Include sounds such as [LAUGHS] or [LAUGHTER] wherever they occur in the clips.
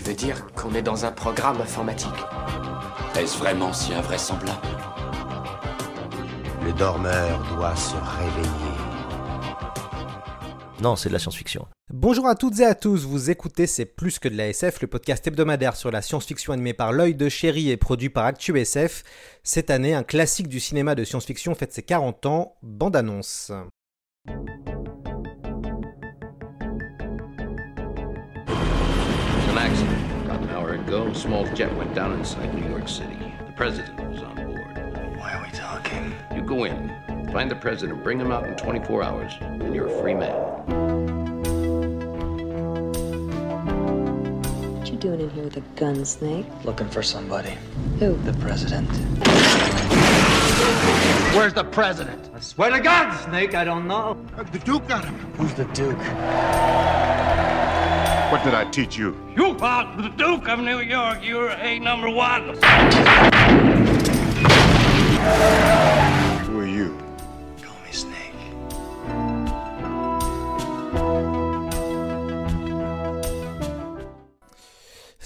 Tu veux dire qu'on est dans un programme informatique Est-ce vraiment si invraisemblable Le dormeur doit se réveiller. Non, c'est de la science-fiction. Bonjour à toutes et à tous, vous écoutez C'est plus que de la SF, le podcast hebdomadaire sur la science-fiction animé par l'œil de chéri et produit par ActuSF. Cette année, un classique du cinéma de science-fiction fête ses 40 ans, bande an accident. About an hour ago, small jet went down inside New York City. The president was on board. Why are we talking? You go in, find the president, bring him out in 24 hours, and you're a free man. What you doing in here with a gun, Snake? Looking for somebody. Who? The president. Where's the president? I swear to God, Snake, I don't know. The Duke got him. Who's the Duke? What did I teach you? You are the Duke of New York. You're a number one.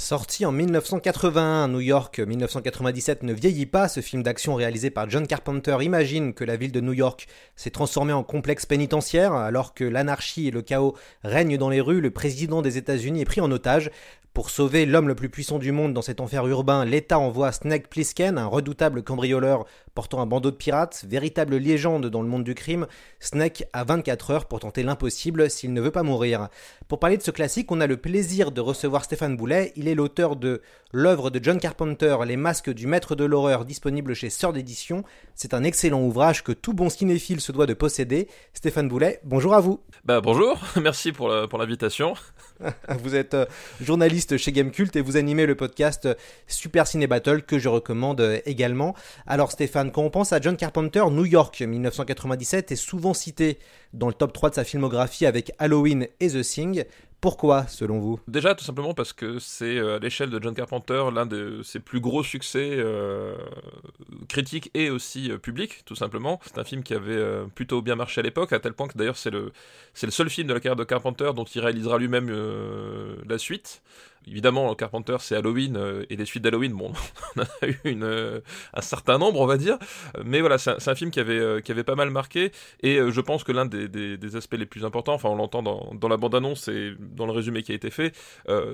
Sorti en 1981, New York 1997 ne vieillit pas, ce film d'action réalisé par John Carpenter imagine que la ville de New York s'est transformée en complexe pénitentiaire, alors que l'anarchie et le chaos règnent dans les rues, le président des États-Unis est pris en otage. Pour sauver l'homme le plus puissant du monde dans cet enfer urbain, l'État envoie Snake Plissken, un redoutable cambrioleur portant un bandeau de pirates, véritable légende dans le monde du crime. Snake a 24 heures pour tenter l'impossible s'il ne veut pas mourir. Pour parler de ce classique, on a le plaisir de recevoir Stéphane Boulet. Il est l'auteur de l'œuvre de John Carpenter, Les masques du maître de l'horreur, disponible chez Sœur d'édition. C'est un excellent ouvrage que tout bon cinéphile se doit de posséder. Stéphane Boulet, bonjour à vous. Bah bonjour, [LAUGHS] merci pour l'invitation. [LAUGHS] Vous êtes euh, journaliste chez Gamecult et vous animez le podcast Super Ciné Battle que je recommande euh, également. Alors Stéphane, quand on pense à John Carpenter, New York 1997 est souvent cité dans le top 3 de sa filmographie avec Halloween et The Thing. Pourquoi, selon vous? Déjà, tout simplement parce que c'est euh, à l'échelle de John Carpenter l'un de ses plus gros succès euh, critiques et aussi euh, publics, tout simplement. C'est un film qui avait plutôt bien marché à l'époque, à tel point que d'ailleurs c'est le, c'est le seul film de la carrière de Carpenter dont il réalisera lui-même la suite. Évidemment, Carpenter, c'est Halloween euh, et les suites d'Halloween, bon, [LAUGHS] on a eu euh, un certain nombre, on va dire. Mais voilà, c'est un, film qui avait, euh, qui avait pas mal marqué. Et je pense que l'un des, des- aspects les plus importants, enfin, on l'entend dans, dans la bande-annonce et dans le résumé qui a été fait,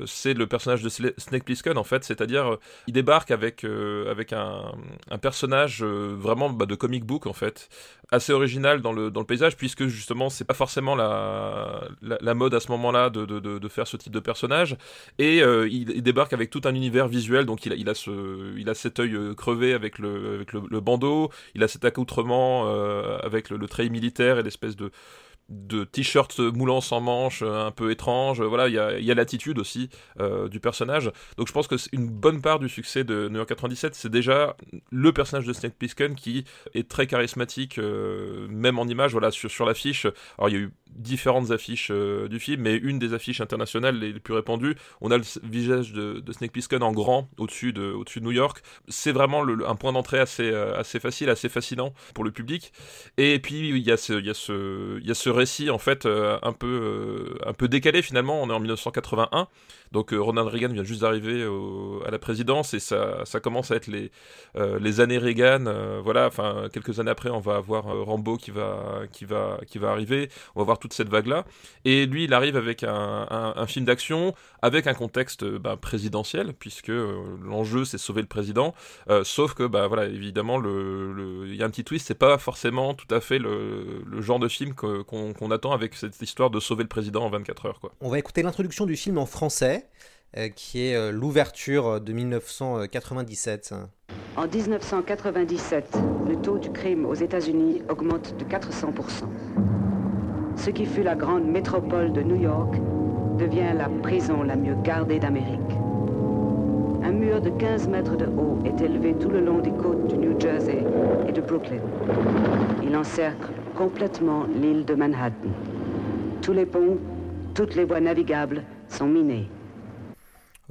c'est le personnage de Snake Plissken, en fait. C'est-à-dire, il débarque avec, avec un, un personnage vraiment bah, de comic book, en fait, assez original dans le, dans le paysage, puisque justement, c'est pas forcément la, la, la mode à ce moment-là de, de, de, de faire ce type de personnage. Et euh, il, débarque avec tout un univers visuel, donc il a, ce, il a cet œil euh, crevé avec le, avec le, bandeau, il a cet accoutrement euh, avec le, le treillis militaire et l'espèce de de t-shirt moulant sans manches euh, un peu étrange voilà il y a, l'attitude aussi euh, du personnage. Donc je pense que c'est une bonne part du succès de New York 97 c'est déjà le personnage de Snake Plissken qui est très charismatique euh, même en image voilà sur, sur l'affiche. Alors il y a eu différentes affiches du film mais une des affiches internationales les, plus répandues on a le visage de, Snake Plissken en grand au-dessus de, au-dessus de New York. C'est vraiment un point d'entrée assez, assez facile assez fascinant pour le public. Et puis il y a ce, il y a ce, il y a ce récit en fait euh, un peu, euh, un peu décalé finalement. On est en 1981, donc euh, Ronald Reagan vient juste d'arriver à la présidence et ça, ça commence à être les, euh, les années Reagan. euh, voilà, enfin quelques années après, on va avoir Rambo qui va, qui va, qui va arriver. On va voir toute cette vague là. Et lui, il arrive avec un, un- film d'action avec un contexte bah, présidentiel puisque l'enjeu c'est sauver le président. Sauf que bah voilà, évidemment, le, le- il y a un petit twist. C'est pas forcément tout à fait le, le genre de film qu'on attend avec cette histoire de sauver le président en 24 heures. On va écouter l'introduction du film en français, euh, qui est euh, l'ouverture de 1997. En 1997, le taux du crime aux États-Unis augmente de 400%. Ce qui fut la grande métropole de New York devient la prison la mieux gardée d'Amérique. Un mur de 15 mètres de haut est élevé tout le long des côtes du New Jersey et de Brooklyn. Il encercle complètement l'île de Manhattan. Tous les ponts, toutes les voies navigables sont minés.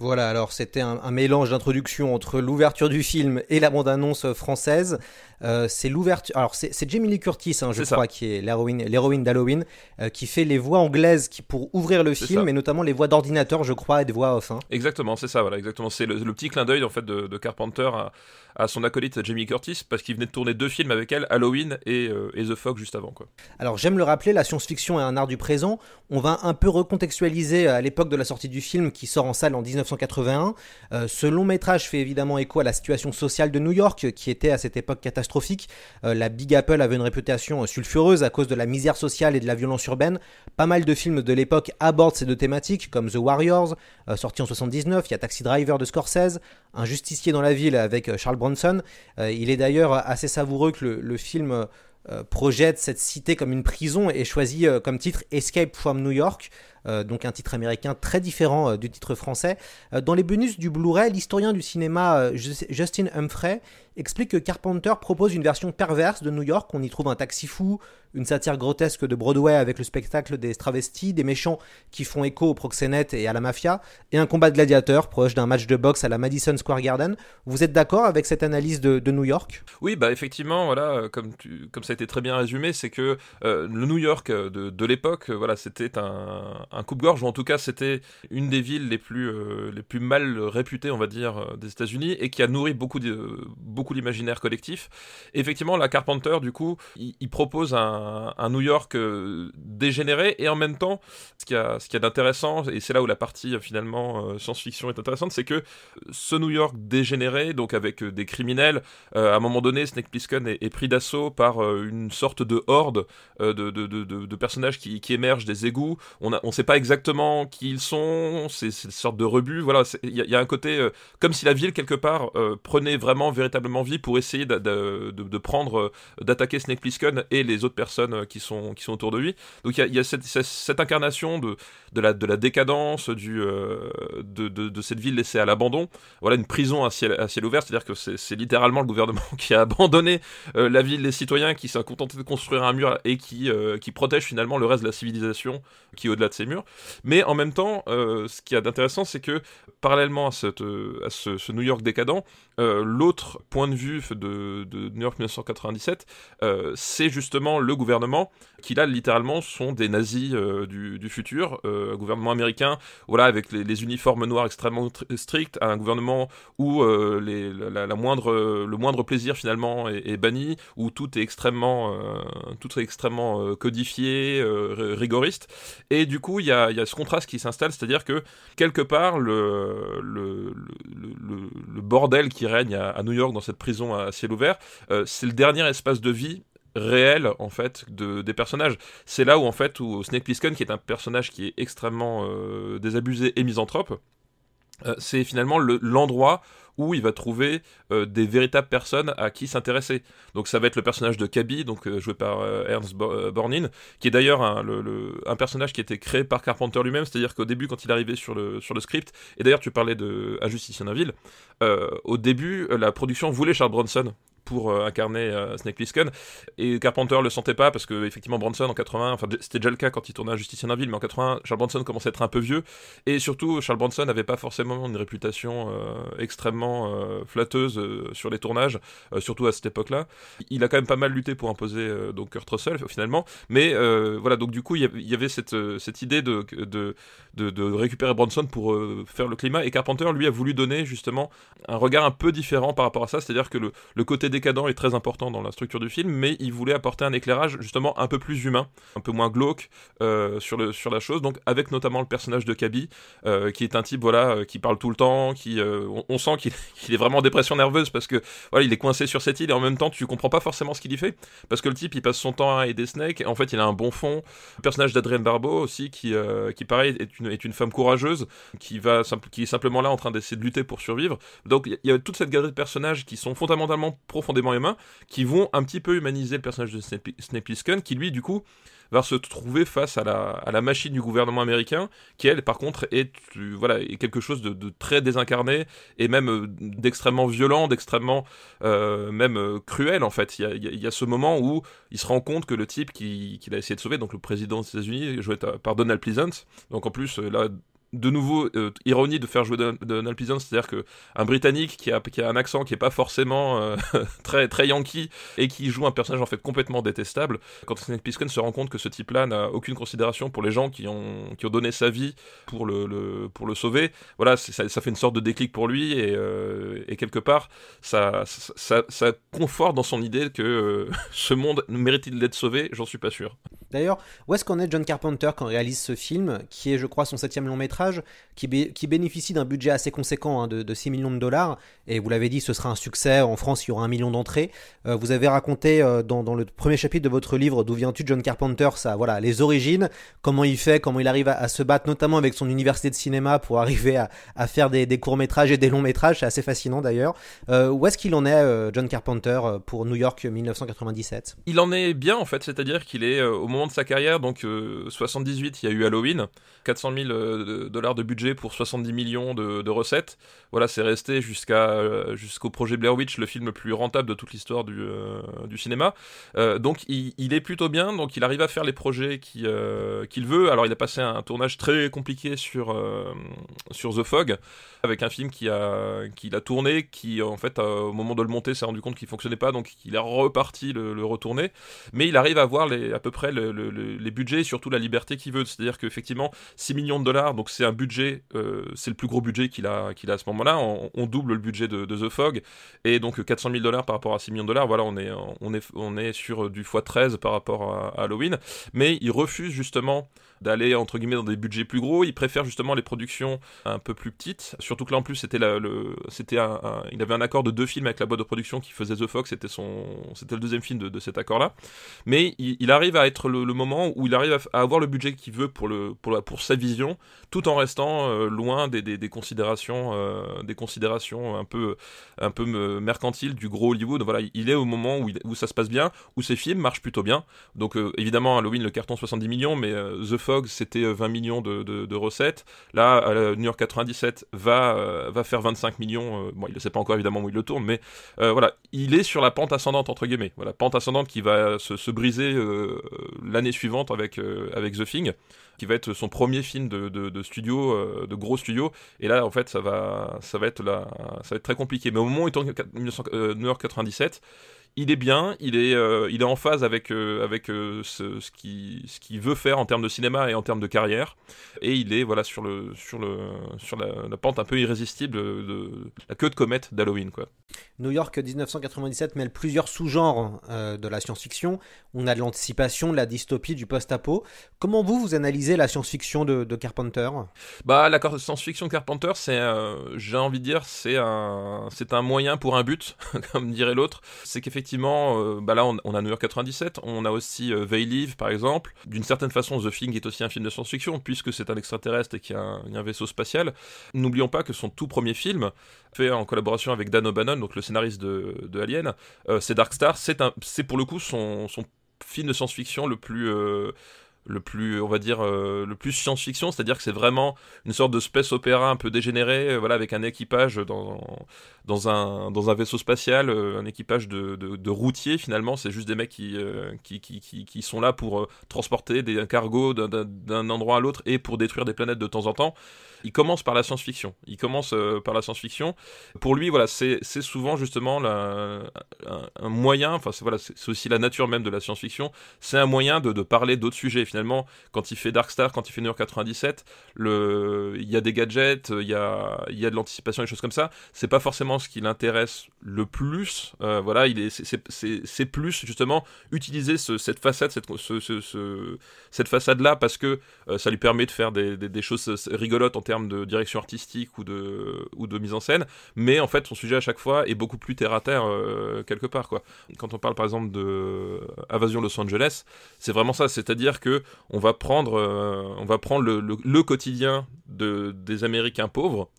Voilà, alors c'était un, mélange d'introduction entre l'ouverture du film et la bande-annonce française. Euh, c'est l'ouverture. Alors c'est Jamie Lee Curtis, hein, je crois, ça. qui est l'héroïne d'Halloween, euh, qui fait les voix anglaises qui, pour ouvrir le film, ça. et notamment les voix d'ordinateur, je crois, et des voix off. Hein. Exactement, c'est ça, voilà, exactement. C'est le, le, petit clin d'œil en fait de, de Carpenter à, à, son acolyte Jamie Curtis, parce qu'il venait de tourner deux films avec elle, Halloween et, euh, et The Fog juste avant. Quoi. Alors j'aime le rappeler, la science-fiction est un art du présent. On va un peu recontextualiser à l'époque de la sortie du film, qui sort en salle en 1981. Euh, ce long métrage fait évidemment écho à la situation sociale de New York, qui était à cette époque catastrophique. Euh, la Big Apple avait une réputation sulfureuse à cause de la misère sociale et de la violence urbaine. Pas mal de films de l'époque abordent ces deux thématiques, comme The Warriors, euh, sorti en 79, il y a Taxi Driver de Scorsese, Un justicier dans la ville avec Charles Bronson. Euh, il est d'ailleurs assez savoureux que le, le film euh, projette cette cité comme une prison et choisit euh, comme titre Escape from New York, euh, donc un titre américain très différent du titre français. dans les bonus du Blu-ray, l'historien du cinéma Justin Humphrey explique que Carpenter propose une version perverse de New York. On y trouve un taxi fou, une satire grotesque de Broadway avec le spectacle des travestis, des méchants qui font écho au proxénète et à la mafia, et un combat de gladiateurs proche d'un match de boxe à la Madison Square Garden. Vous êtes d'accord avec cette analyse de, New York? Oui, bah effectivement, voilà, comme, comme ça a été très bien résumé, c'est que euh, le New York de, de l'époque, voilà, c'était un coupe-gorge, ou en tout cas c'était une des villes les plus, euh, les plus mal réputées, on va dire, des États-Unis, et qui a nourri beaucoup de, beaucoup l'imaginaire collectif. Effectivement, la Carpenter, du coup, il, propose un, un, New York euh, dégénéré et en même temps, ce qu'il y a, ce a d'intéressant, et c'est là où la partie euh, finalement euh, science-fiction est intéressante, c'est que ce New York dégénéré, donc avec des criminels, à un moment donné, Snake Plissken est, pris d'assaut par une sorte de horde de, de, personnages qui, qui, émergent des égouts. On on sait pas exactement qui ils sont, c'est une sorte de rebut. Voilà, il y, a un côté comme si la ville quelque part prenait vraiment véritablement vie pour essayer de, prendre, d'attaquer Snake Plissken et les autres personnes qui sont, qui sont autour de lui. Donc il y a, cette, incarnation de, de, la, de la décadence, du, euh, de, de, cette ville laissée à l'abandon. Voilà une prison à ciel, à ciel ouvert, c'est-à-dire que c'est littéralement le gouvernement [LAUGHS] qui a abandonné euh, la ville, les citoyens, qui s'est contenté de construire un mur et qui, euh, qui protège finalement le reste de la civilisation qui au-delà de ces Mais en même temps, euh, ce qui y a d'intéressant, c'est que parallèlement à, ce, ce New York décadent, l'autre point de vue de, de New York 1997, euh, c'est justement le gouvernement qui là littéralement sont des nazis euh, du, du, futur, euh, gouvernement américain, voilà avec les, uniformes noirs extrêmement stricts, un gouvernement où euh, la, moindre, le moindre plaisir finalement est, banni, où tout est extrêmement, euh, tout est extrêmement codifié, rigoriste, et du coup il y a, y a, ce contraste qui s'installe, c'est-à-dire que quelque part le, le, le, le, bordel qui règne à, New York dans cette prison à ciel ouvert, c'est le dernier espace de vie réel en fait de, des personnages. C'est là où en fait où Snake Plissken qui est un personnage qui est extrêmement euh, désabusé et misanthrope, euh, c'est finalement l'endroit où il va trouver euh, des véritables personnes à qui s'intéresser. Donc ça va être le personnage de Kaby, donc euh, joué par euh, Ernst Bornin, qui est d'ailleurs un, personnage qui a été créé par Carpenter lui-même, c'est-à-dire qu'au début, quand il arrivé sur le, sur le script, et d'ailleurs tu parlais de Injustice en ville, au début, la production voulait Charles Bronson pour euh, incarner euh, Snake Plissken. Et Carpenter le sentait pas parce que effectivement Bronson en 80 enfin c'était déjà le cas quand il tournait Injustice en ville mais en 80 Charles Bronson commençait à être un peu vieux. Et surtout Charles Bronson n'avait pas forcément une réputation euh, extrêmement flatteuse sur les tournages surtout à cette époque là il a quand même pas mal lutté pour imposer donc Kurt Russell finalement. Mais voilà donc du coup il y avait cette, cette idée de, de, de, récupérer Bronson pour faire le climat. Et Carpenter lui a voulu donner justement un regard un peu différent par rapport à ça. C'est à dire que le, le côté décadent est très important dans la structure du film, mais il voulait apporter un éclairage justement un peu plus humain, un peu moins glauque euh, sur, le, sur la chose, donc avec notamment le personnage de Kaby, euh, qui est un type voilà euh, qui parle tout le temps, qui on, sent qu'il [LAUGHS] qu est vraiment en dépression nerveuse parce que voilà il est coincé sur cette île et en même temps tu comprends pas forcément ce qu'il y fait parce que le type il passe son temps à aider Snake et en fait il a un bon fond. Le personnage d'Adrienne Barbeau aussi qui qui pareil est une, est une femme courageuse qui va qui est simplement là en train d'essayer de lutter pour survivre. Donc il y a toute cette galerie de personnages qui sont fondamentalement profondément humains, qui vont un petit peu humaniser le personnage de Snake Plissken, qui lui, du coup, va se trouver face à la, machine du gouvernement américain, qui elle, par contre, est, voilà, est quelque chose de, très désincarné et même d'extrêmement violent, d'extrêmement même cruel en fait. Il y, a, il y, a, ce moment où il se rend compte que le type qu'il qui a essayé de sauver, donc le président des États-Unis, joué par Donald Pleasant, donc en plus là de nouveau euh, ironie de faire jouer Donald Pleasance, c'est-à-dire que un Britannique qui a, qui a un accent qui est pas forcément euh, [LAUGHS] très très yankee et qui joue un personnage en fait complètement détestable. Quand Snake Plissken se rend compte que ce type-là n'a aucune considération pour les gens qui ont qui ont donné sa vie pour le, pour le sauver, voilà, ça, fait une sorte de déclic pour lui et, euh, et quelque part ça, ça, ça conforte dans son idée que [LAUGHS] ce monde mérite d'être sauvé? J'en suis pas sûr. D'ailleurs, où est-ce qu'on est John Carpenter quand on réalise ce film, qui est, je crois, son septième long métrage, qui, bénéficie d'un budget assez conséquent hein, de, 6 millions de dollars, et vous l'avez dit, ce sera un succès, en France il y aura un million d'entrées. Euh, vous avez raconté euh, dans, le premier chapitre de votre livre, D'où viens-tu John Carpenter, ça, voilà, les origines, comment il fait, comment il arrive à, se battre, notamment avec son université de cinéma pour arriver à, faire des, courts-métrages et des longs-métrages, c'est assez fascinant d'ailleurs. Euh, où est-ce qu'il en est, John Carpenter, pour New York 1997 Il en est bien en fait, c'est-à-dire qu'il est au moment de sa carrière, donc 78, euh, il y a eu Halloween, 400 000 euh, dollars de budget pour 70 millions de, recettes. Voilà, c'est resté jusqu'à euh, jusqu'au projet Blair Witch, le film le plus rentable de toute l'histoire du, du, cinéma. donc il, est plutôt bien, donc il arrive à faire les projets qu'il veut. Alors il a passé un tournage très compliqué sur, sur The Fog, avec un film qui a, qu'il a tourné, qui en fait au moment de le monter s'est rendu compte qu'il fonctionnait pas, donc il a reparti le, le retourner. Mais il arrive à avoir à peu près le, les budgets et surtout la liberté qu'il veut. C'est-à-dire qu'effectivement, 6 millions de dollars, donc c'est un budget, euh, c'est le plus gros budget qu'il a, a à ce moment-là. On, double le budget de, The Fog. Et donc 400 000 dollars par rapport à 6 millions de dollars, voilà, on est, on est, on est sur du x13 par rapport à, Halloween. Mais il refuse justement d'aller entre guillemets dans des budgets plus gros. Il préfère justement les productions un peu plus petites. Surtout que là en plus c'était le, c'était un, il avait un accord de deux films avec la boîte de production qui faisait The Fox. C'était son, c'était le deuxième film de, cet accord-là. Mais il, arrive à être le, moment où il arrive à, avoir le budget qu'il veut pour le, pour, pour sa vision, tout en restant euh, loin des, des, considérations, euh, des considérations un peu, un peu mercantiles du gros Hollywood. Voilà, il est au moment où, où ça se passe bien, où ses films marchent plutôt bien. Donc euh, évidemment Halloween le carton 70 millions, mais The c'était 20 euh, millions de, recettes. Là, New York 97 va, euh, va faire 25 millions. Euh, bon, il ne sait pas encore évidemment où il le tourne, mais voilà, il est sur la pente ascendante, entre guillemets. Voilà, pente ascendante qui va se, briser l'année suivante avec, avec The Thing qui va être son premier film de, studio, de gros studio. Et là, en fait, ça va, ça va être là, ça va être très compliqué. Mais au moment où il tourne New York 97, il est bien, il est, euh, il est en phase avec, euh, avec euh, ce, ce qu'il ce qui veut faire en termes de cinéma et en termes de carrière, et il est voilà sur, le, sur, le, sur la, pente un peu irrésistible de, la queue de comète d'Halloween. quoi. New York 1997 mêle plusieurs sous-genres de la science-fiction. On a de l'anticipation, de la dystopie, du post-apo. Comment vous, vous analysez la science-fiction de, Carpenter? Bah, la science-fiction de Carpenter, c'est, j'ai envie de dire, c'est un, c'est un moyen pour un but, [LAUGHS] comme dirait l'autre. C'est qu'effectivement, effectivement, euh, bah là on, a New York 97, on a aussi euh, Live par exemple. D'une certaine façon, The Thing est aussi un film de science-fiction puisque c'est un extraterrestre et qu'il y, a un vaisseau spatial. N'oublions pas que son tout premier film, fait en collaboration avec Dan O'Bannon, donc le scénariste de, Alien, euh, c'est Dark Star. C'est pour le coup son, son film de science-fiction le plus le plus, on va dire, euh, le plus science-fiction, c'est-à-dire que c'est vraiment une sorte de space opéra un peu dégénéré, euh, voilà, avec un équipage dans, dans, un, dans un vaisseau spatial, euh, un équipage de, de, routiers finalement, c'est juste des mecs qui, qui, qui, qui, sont là pour transporter des cargos d'un endroit à l'autre et pour détruire des planètes de temps en temps il commence par la science-fiction. Il commence euh, par la science-fiction. Pour lui, voilà, c'est souvent justement un, moyen, enfin c'est aussi la nature même de la science-fiction, c'est un moyen de, parler d'autres sujets. Finalement, quand il fait Dark Star, quand il fait New York 97, le, il y a des gadgets, il y a, il y a de l'anticipation, des choses comme ça. C'est pas forcément ce qui l'intéresse le plus. Euh, voilà, il est, c'est plus justement utiliser cette façade, cette, ce, cette façade-là parce que euh, ça lui permet de faire des, des, des choses rigolotes en termes de direction artistique ou de, ou de mise en scène, mais en fait son sujet à chaque fois est beaucoup plus terre à terre euh, quelque part quoi. Quand on parle par exemple de Invasion Los Angeles, c'est vraiment ça, c'est-à-dire que on va prendre, euh, on va prendre le, le, quotidien de, des Américains pauvres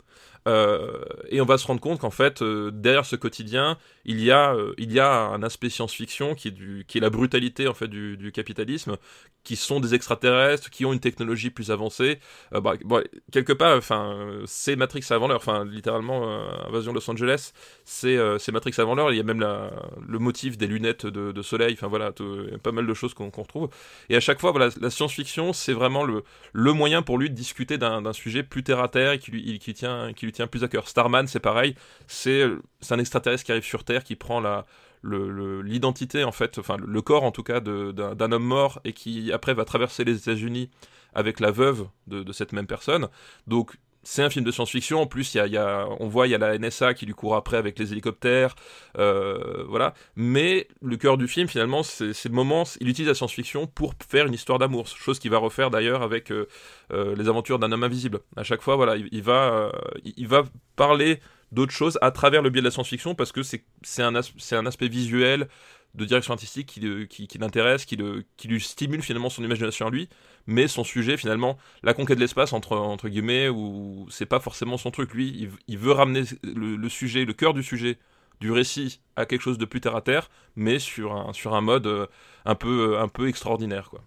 Euh, et on va se rendre compte qu'en fait, euh, derrière ce quotidien, il y a, euh, il y a un aspect science-fiction qui est, du, qui est la brutalité en fait du, du, capitalisme, qui sont des extraterrestres, qui ont une technologie plus avancée. Bah, bon, quelque part, enfin, c'est Matrix avant l'heure. Enfin, littéralement, Invasion de Los Angeles, c'est Matrix avant l'heure. Il y a même la, le motif des lunettes de, de soleil. Enfin voilà, il y a pas mal de choses qu'on qu retrouve. Et à chaque fois, voilà, la science-fiction, c'est vraiment le, le moyen pour lui de discuter d'un sujet plus terre à terre et qui lui, qui tient, qui lui tient plus à cœur. Starman, c'est pareil, c'est un extraterrestre qui arrive sur Terre, qui prend la l'identité en fait, le corps en tout cas d'un homme mort et qui après va traverser les États-Unis avec la veuve de, de, cette même personne. Donc c'est un film de science-fiction. En plus, y y a, on voit il y a la NSA qui lui court après avec les hélicoptères, euh, voilà. Mais le cœur du film, finalement, c'est le moment. Il utilise la science-fiction pour faire une histoire d'amour, chose qu'il va refaire d'ailleurs avec euh, euh, les aventures d'un homme invisible. À chaque fois, voilà, il, va, il va parler d'autres choses à travers le biais de la science-fiction parce que c'est un, un aspect visuel de direction artistique qui, qui, qui l'intéresse, qui, qui lui stimule finalement son imagination à lui, mais son sujet finalement, la conquête de l'espace entre, entre guillemets, où c'est pas forcément son truc. Lui, il, il veut ramener le, le, sujet, le cœur du sujet du récit à quelque chose de plus terre à terre, mais sur un, sur un mode euh, un peu, un peu extraordinaire quoi.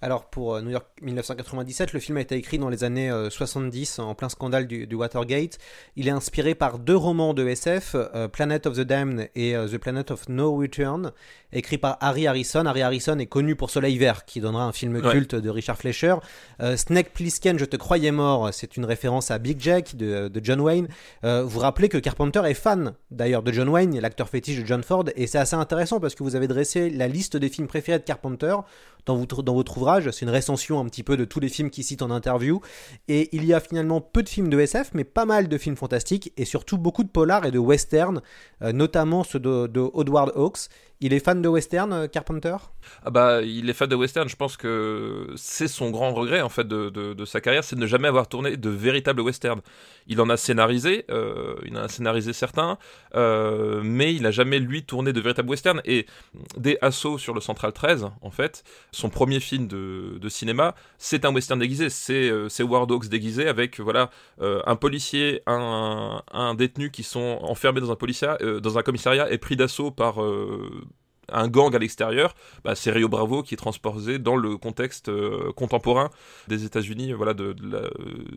Alors pour New York 1997, le film a été écrit dans les années 70 en plein scandale du, du Watergate. Il est inspiré par deux romans de SF, euh, Planet of the Damned et euh, The Planet of No Return, écrit par Harry Harrison. Harry Harrison est connu pour Soleil Vert, qui donnera un film Ouais. culte de Richard Fleischer. Euh, Snake Plissken, Je te croyais mort, c'est une référence à Big Jack de, de John Wayne. Euh, vous rappelez que Carpenter est fan d'ailleurs de John Wayne, l'acteur fétiche de John Ford, et c'est assez intéressant parce que vous avez dressé la liste des films préférés de Carpenter dans votre, ouvrage. C'est une recension un petit peu de tous les films qu'il cite en interview. Et il y a finalement peu de films de SF, mais pas mal de films fantastiques, et surtout beaucoup de polars et de westerns, euh, notamment ceux de, de Hawks. Il est fan de western, euh, Carpenter? Ah bah, il est fan de western. Je pense que c'est son grand regret en fait de, sa carrière, c'est de ne jamais avoir tourné de véritables westerns. Il en a scénarisé, euh, il a scénarisé certains, euh, mais il n'a jamais lui tourné de véritables westerns. Et des assauts sur le Central 13, en fait, son premier film de, de cinéma, c'est un western déguisé. C'est euh, War Dogs déguisé avec voilà un policier, un, un, détenu qui sont enfermés dans un, dans un commissariat et pris d'assaut par un gang à l'extérieur, bah, c'est Rio Bravo qui est transposé dans le contexte euh, contemporain des États-Unis, voilà, de,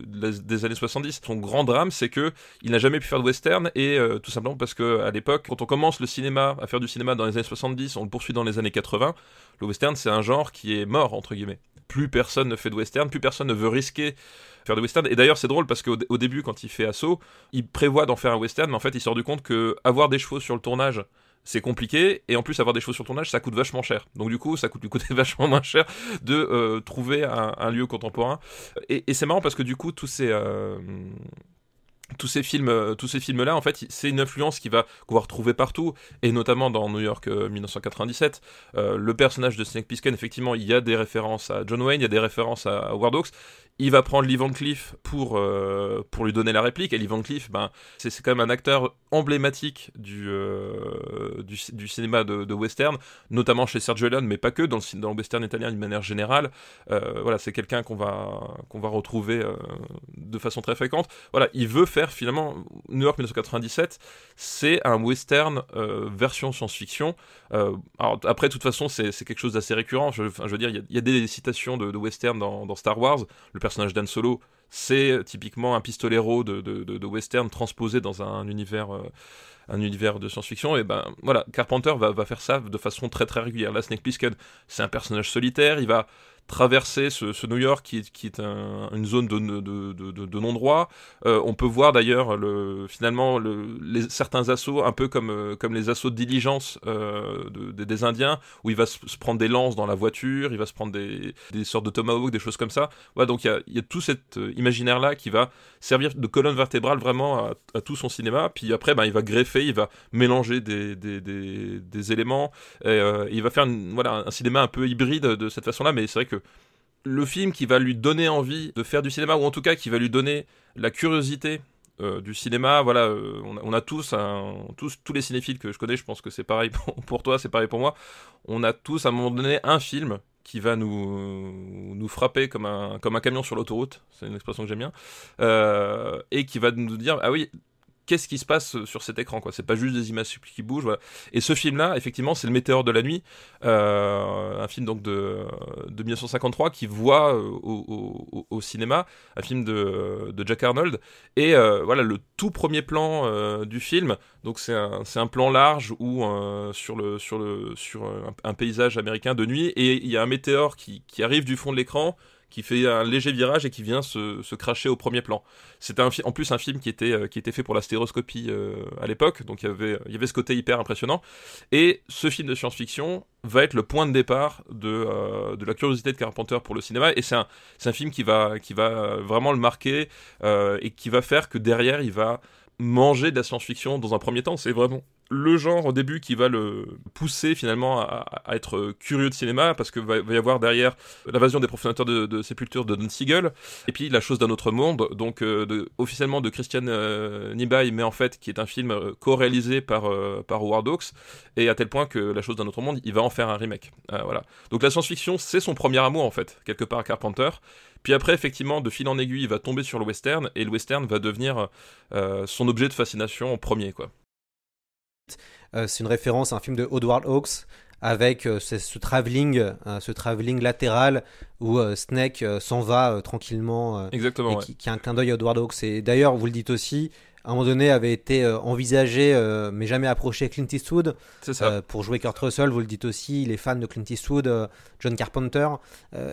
des années 70. Son grand drame, c'est que il n'a jamais pu faire de western et euh, tout simplement parce que à l'époque, quand on commence le cinéma, à faire du cinéma dans les années 70, on le poursuit dans les années 80. Le western, c'est un genre qui est mort entre guillemets. Plus personne ne fait de western, plus personne ne veut risquer faire de western. Et d'ailleurs, c'est drôle parce qu'au au début, quand il fait assaut, il prévoit d'en faire un western, mais en fait, il s'est rendu compte que avoir des chevaux sur le tournage, c'est compliqué et en plus avoir des choses sur tournage ça coûte vachement cher. Donc du coup ça coûte lui coûter [LAUGHS] vachement moins cher de euh, trouver un, lieu contemporain. Et, c'est marrant parce que du coup tous ces euh, tous ces films euh, tous ces films là en fait c'est une influence qui va qu'on va retrouver partout et notamment dans New York euh, 1997 euh, le personnage de Snake Plissken effectivement il y a des références à John Wayne il y a des références à, à Howard Hawks il va prendre Lee Van Cleef pour, euh, pour lui donner la réplique. Et Lee Van Cleef, ben, c'est quand même un acteur emblématique du, euh, du, cinéma de, western, notamment chez Sergio Leone, mais pas que, dans le, dans le western italien d'une manière générale. Euh, voilà, c'est quelqu'un qu'on va, va retrouver de façon très fréquente. Voilà, il veut faire finalement New York 1997, c'est un western version science-fiction. Après, de toute façon, c'est quelque chose d'assez récurrent. Je, veux dire, il y, a des citations de, western dans, Star Wars. Personnage d'Han Solo, c'est typiquement un pistolero de, western transposé dans un univers, euh, un univers de science-fiction. Et ben voilà, Carpenter va, va, faire ça de façon très très régulière. Là, Snake Plissken, c'est un personnage solitaire. Il va traverser ce, New York qui est, qui est un, une zone de, de, de, non-droit. Euh, on peut voir d'ailleurs le, finalement certains assauts, un peu comme, euh, comme les assauts de diligence euh, des Indiens, où il va se, prendre des lances dans la voiture, il va se prendre des, des sortes de tomahawk, des choses comme ça. Donc il y a, tout cet imaginaire-là qui va servir de colonne vertébrale vraiment à, tout son cinéma. Puis après, ben, il va greffer, il va mélanger des, des, éléments. Il va faire voilà, un cinéma un peu hybride de cette façon-là, mais c'est vrai que le film qui va lui donner envie de faire du cinéma, ou en tout cas qui va lui donner la curiosité euh, du cinéma, voilà, euh, on, a, tous, tous, tous les cinéphiles que je connais, je pense que c'est pareil [LAUGHS] pour, toi, c'est pareil pour moi, on a tous à un moment donné un film qui va nous, nous frapper comme un, comme un camion sur l'autoroute, c'est une expression que j'aime bien, euh, et qui va nous dire, ah oui, qu'est-ce qui se passe sur cet écran quoi. C'est pas juste des images qui bougent et ce film là effectivement c'est le météore de la nuit euh, un film donc de, de 1953 qui voit euh, au, cinéma un film de, Jack Arnold. Et euh, voilà le tout premier plan euh, du film donc c'est un, plan large où sur un, paysage américain de nuit et il y a un météore qui arrive du fond de l'écran qui fait un léger virage et qui vient se, se cracher au premier plan. C'était en plus un film qui était, euh, qui était fait pour la stéroscopie euh, à l'époque, donc il y, avait, y avait ce côté hyper impressionnant. Et ce film de science-fiction va être le point de départ de, euh, de la curiosité de Carpenter pour le cinéma, et c'est un, un film qui va, qui va vraiment le marquer et qui va faire que derrière il va manger de la science-fiction dans un premier temps. C'est vraiment le genre au début qui va le pousser finalement à, être curieux de cinéma parce que va, y avoir derrière l'invasion des profanateurs de, de sépulture de Don Siegel et puis la chose d'un autre monde donc euh, officiellement de Christian euh, mais en fait qui est un film euh, co-réalisé par euh, par Howard Hawks et à tel point que la chose d'un autre monde il va en faire un remake. Voilà. Donc la science-fiction c'est son premier amour en fait quelque part Carpenter. Puis après, effectivement, de fil en aiguille, il va tomber sur le western, et le western va devenir son objet de fascination en premier, quoi. Euh, c'est une référence à un film de Howard Hawks avec euh, ce, travelling, euh, ce travelling latéral où Snake s'en va tranquillement. Exactement. Et qui, a un clin d'œil à Howard Hawks. Et d'ailleurs, vous le dites aussi, à un moment donné avait été envisagé mais jamais approché Clint Eastwood ça. pour jouer Kurt Russell vous le dites aussi il est fan de Clint Eastwood John Carpenter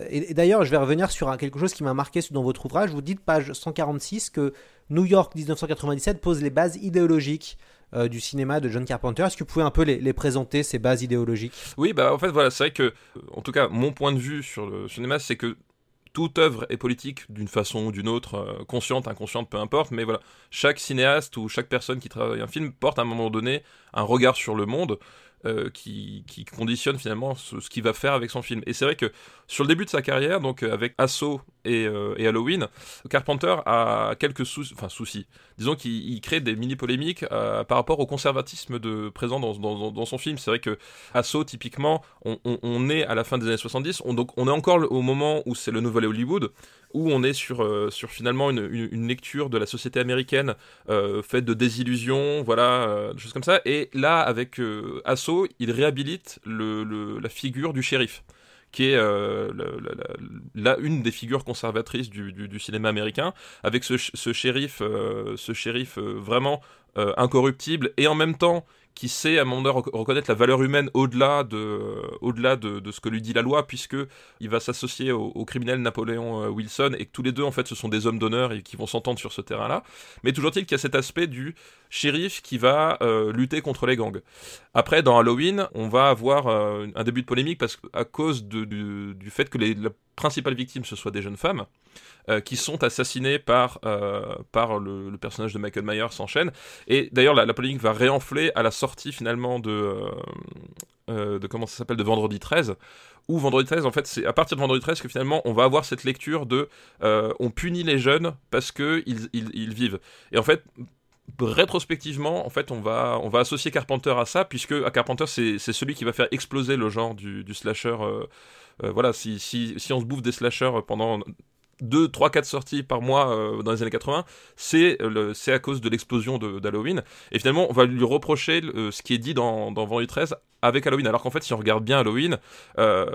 et, et d'ailleurs je vais revenir sur quelque chose qui m'a marqué dans votre ouvrage vous dites page 146 que New York 1997 pose les bases idéologiques euh, du cinéma de John Carpenter. Est-ce que vous pouvez un peu les, présenter, ces bases idéologiques? Oui, bah en fait, voilà, c'est vrai que, en tout cas, mon point de vue sur le cinéma, c'est que toute œuvre est politique d'une façon ou d'une autre, euh, consciente, inconsciente, peu importe, mais voilà, chaque cinéaste ou chaque personne qui travaille un film porte à un moment donné un regard sur le monde. Euh, qui, conditionne finalement ce, qu'il va faire avec son film. Et c'est vrai que sur le début de sa carrière, donc euh, avec Assaut et, euh, et Halloween, Carpenter a quelques soucis. Disons qu'il crée des mini-polémiques par rapport au conservatisme de, présent dans, son film. C'est vrai que Assaut, typiquement, on, est à la fin des années 70, on, donc on est encore au moment où c'est le nouvel Hollywood, où on est sur, euh, finalement une, lecture de la société américaine euh, faite de désillusions, voilà, euh, des choses comme ça. Et là, avec Asso, il réhabilite la figure du shérif qui est la, une des figures conservatrices du, cinéma américain, avec ce, ce shérif, ce shérif vraiment incorruptible et en même temps qui sait à mon heure reconnaître la valeur humaine au-delà de, au-delà de, ce que lui dit la loi, puisque il va s'associer au, criminel Napoléon euh, Wilson et que tous les deux en fait ce sont des hommes d'honneur et qui vont s'entendre sur ce terrain-là. Mais toujours est-il qu'il y a cet aspect du shérif qui va euh, lutter contre les gangs. Après, dans Halloween, on va avoir euh, un début de polémique parce qu'à cause du, du, fait que les, la principale victime ce soit des jeunes femmes. Euh, qui sont assassinés par, euh, par le, personnage de Michael Myers s'enchaîne. Et d'ailleurs, la, polémique va réenfler à la sortie finalement de, euh, de comment ça s'appelle, de Vendredi 13, où Vendredi 13, en fait, c'est à partir de Vendredi 13 que finalement on va avoir cette lecture de on punit les jeunes parce que ils, ils, vivent. Et en fait, rétrospectivement, en fait, on va, on va associer Carpenter à ça, puisque à Carpenter, c'est celui qui va faire exploser le genre du, du slasher. voilà, si, si, si, on se bouffe des slashers pendant 2, 3, 4 sorties par mois euh, dans les années 80, c'est à cause de l'explosion d'Halloween. Et finalement, on va lui reprocher euh, ce qui est dit dans, dans Vendredi 13 avec Halloween. Alors qu'en fait, si on regarde bien Halloween, euh,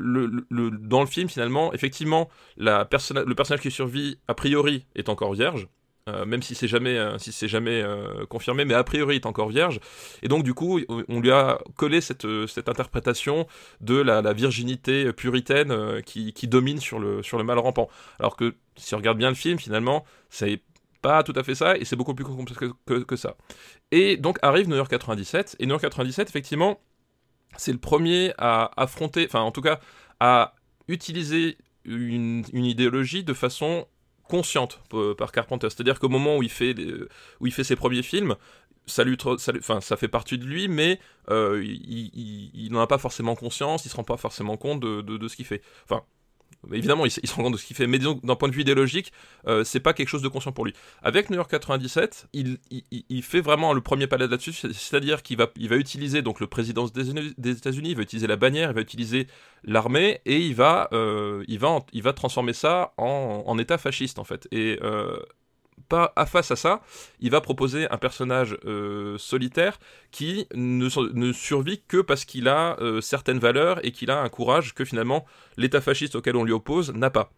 dans le film, finalement, effectivement, le personnage qui survit, a priori, est encore vierge. Euh, même si c'est jamais, euh, si c'est jamais euh, confirmé, mais a priori il est encore vierge. Et donc du coup, on lui a collé cette, cette interprétation de la, virginité puritaine qui, qui, domine sur le, sur le mal rampant. Alors que si on regarde bien le film, finalement, c'est pas tout à fait ça, et c'est beaucoup plus complexe que, que, ça. Et donc arrive New York 97, et New York 97, effectivement, c'est le premier à affronter, enfin en tout cas, à utiliser une, une idéologie de façon consciente par Carpenter. C'est-à-dire qu'au moment où il fait où il fait ses premiers films, ça lui, enfin, ça fait partie de lui, mais euh, il n'en a pas forcément conscience, il se rend pas forcément compte de, de, ce qu'il fait. Enfin, évidemment, il, se rend compte de ce qu'il fait, mais disons d'un point de vue idéologique, euh, c'est pas quelque chose de conscient pour lui. Avec New York 97, il, fait vraiment le premier palais là-dessus, c'est-à-dire qu'il va, il va utiliser donc le président des États-Unis, il va utiliser la bannière, il va utiliser l'armée, et il va, euh, transformer ça en, État fasciste en fait. Euh, pas face à ça, il va proposer un personnage euh, solitaire qui ne, ne, survit que parce qu'il a euh, certaines valeurs et qu'il a un courage que finalement l'État fasciste auquel on lui oppose n'a pas.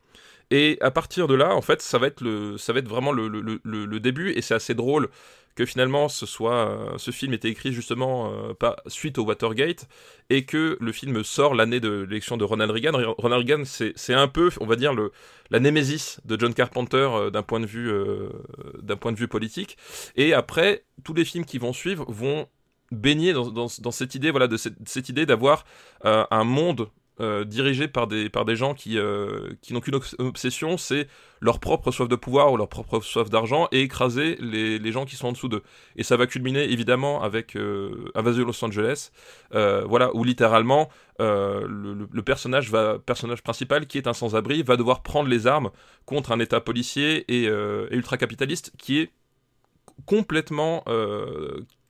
Et à partir de là, en fait, ça va être, le, ça va être vraiment le, le, le début, et c'est assez drôle que finalement ce soit euh, ce film était écrit justement euh, pas suite au Watergate et que le film sort l'année de l'élection de Ronald Reagan. Ronald Reagan c'est un peu on va dire le la némésis de John Carpenter euh, d'un point de vue d'un point de vue politique et après tous les films qui vont suivre vont baigner dans, dans, dans cette idée voilà de cette, cette idée d'avoir un monde euh, dirigés par des, par des gens qui, euh, qui n'ont qu'une obsession, c'est leur propre soif de pouvoir ou leur propre soif d'argent et écraser les, les, gens qui sont en dessous d'eux. Et ça va culminer évidemment avec euh, Invasion Los Angeles, euh, voilà, où littéralement le, le, personnage, va, personnage principal, qui est un sans-abri, va devoir prendre les armes contre un État policier et, et ultra-capitaliste qui est complètement...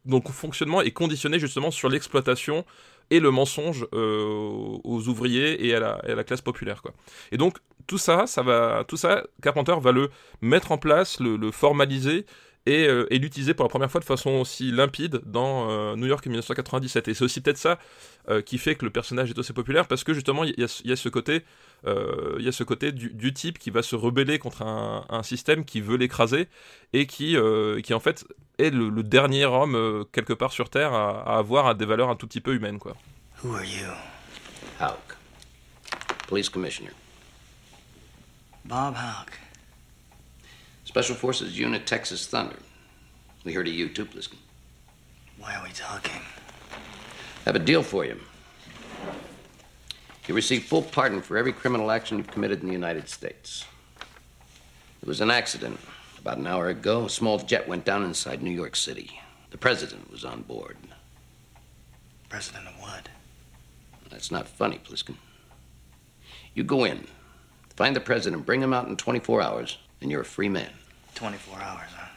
donc fonctionnement est conditionné justement sur l'exploitation et le mensonge euh, aux ouvriers et à, la, la, classe populaire quoi. Et donc tout ça, va, tout ça, Carpenter va le mettre en place, le, formaliser et, euh, et l'utiliser pour la première fois de façon aussi limpide dans euh, New York 1997. Et c'est aussi peut-être ça qui fait que le personnage est aussi populaire parce que justement il y, a ce côté, il y a ce côté du, du, type qui va se rebeller contre un, un système qui veut l'écraser et qui, qui en fait est le, le dernier homme quelque part sur Terre à, à, avoir des valeurs un tout petit peu humaines quoi. Who are you? Houck, police commissioner. Bob Houck. Special Forces Unit Texas Thunder. We heard of you too, Pliskin. Why are we talking? I have a deal for you. You receive full pardon for every criminal action you've committed in the United States. There was an accident about an hour ago. A small jet went down inside New York City. The president was on board. President of what? That's not funny, Pliskin. You go in, find the president, bring him out in 24 hours, and you're a free man. 24 hours, huh?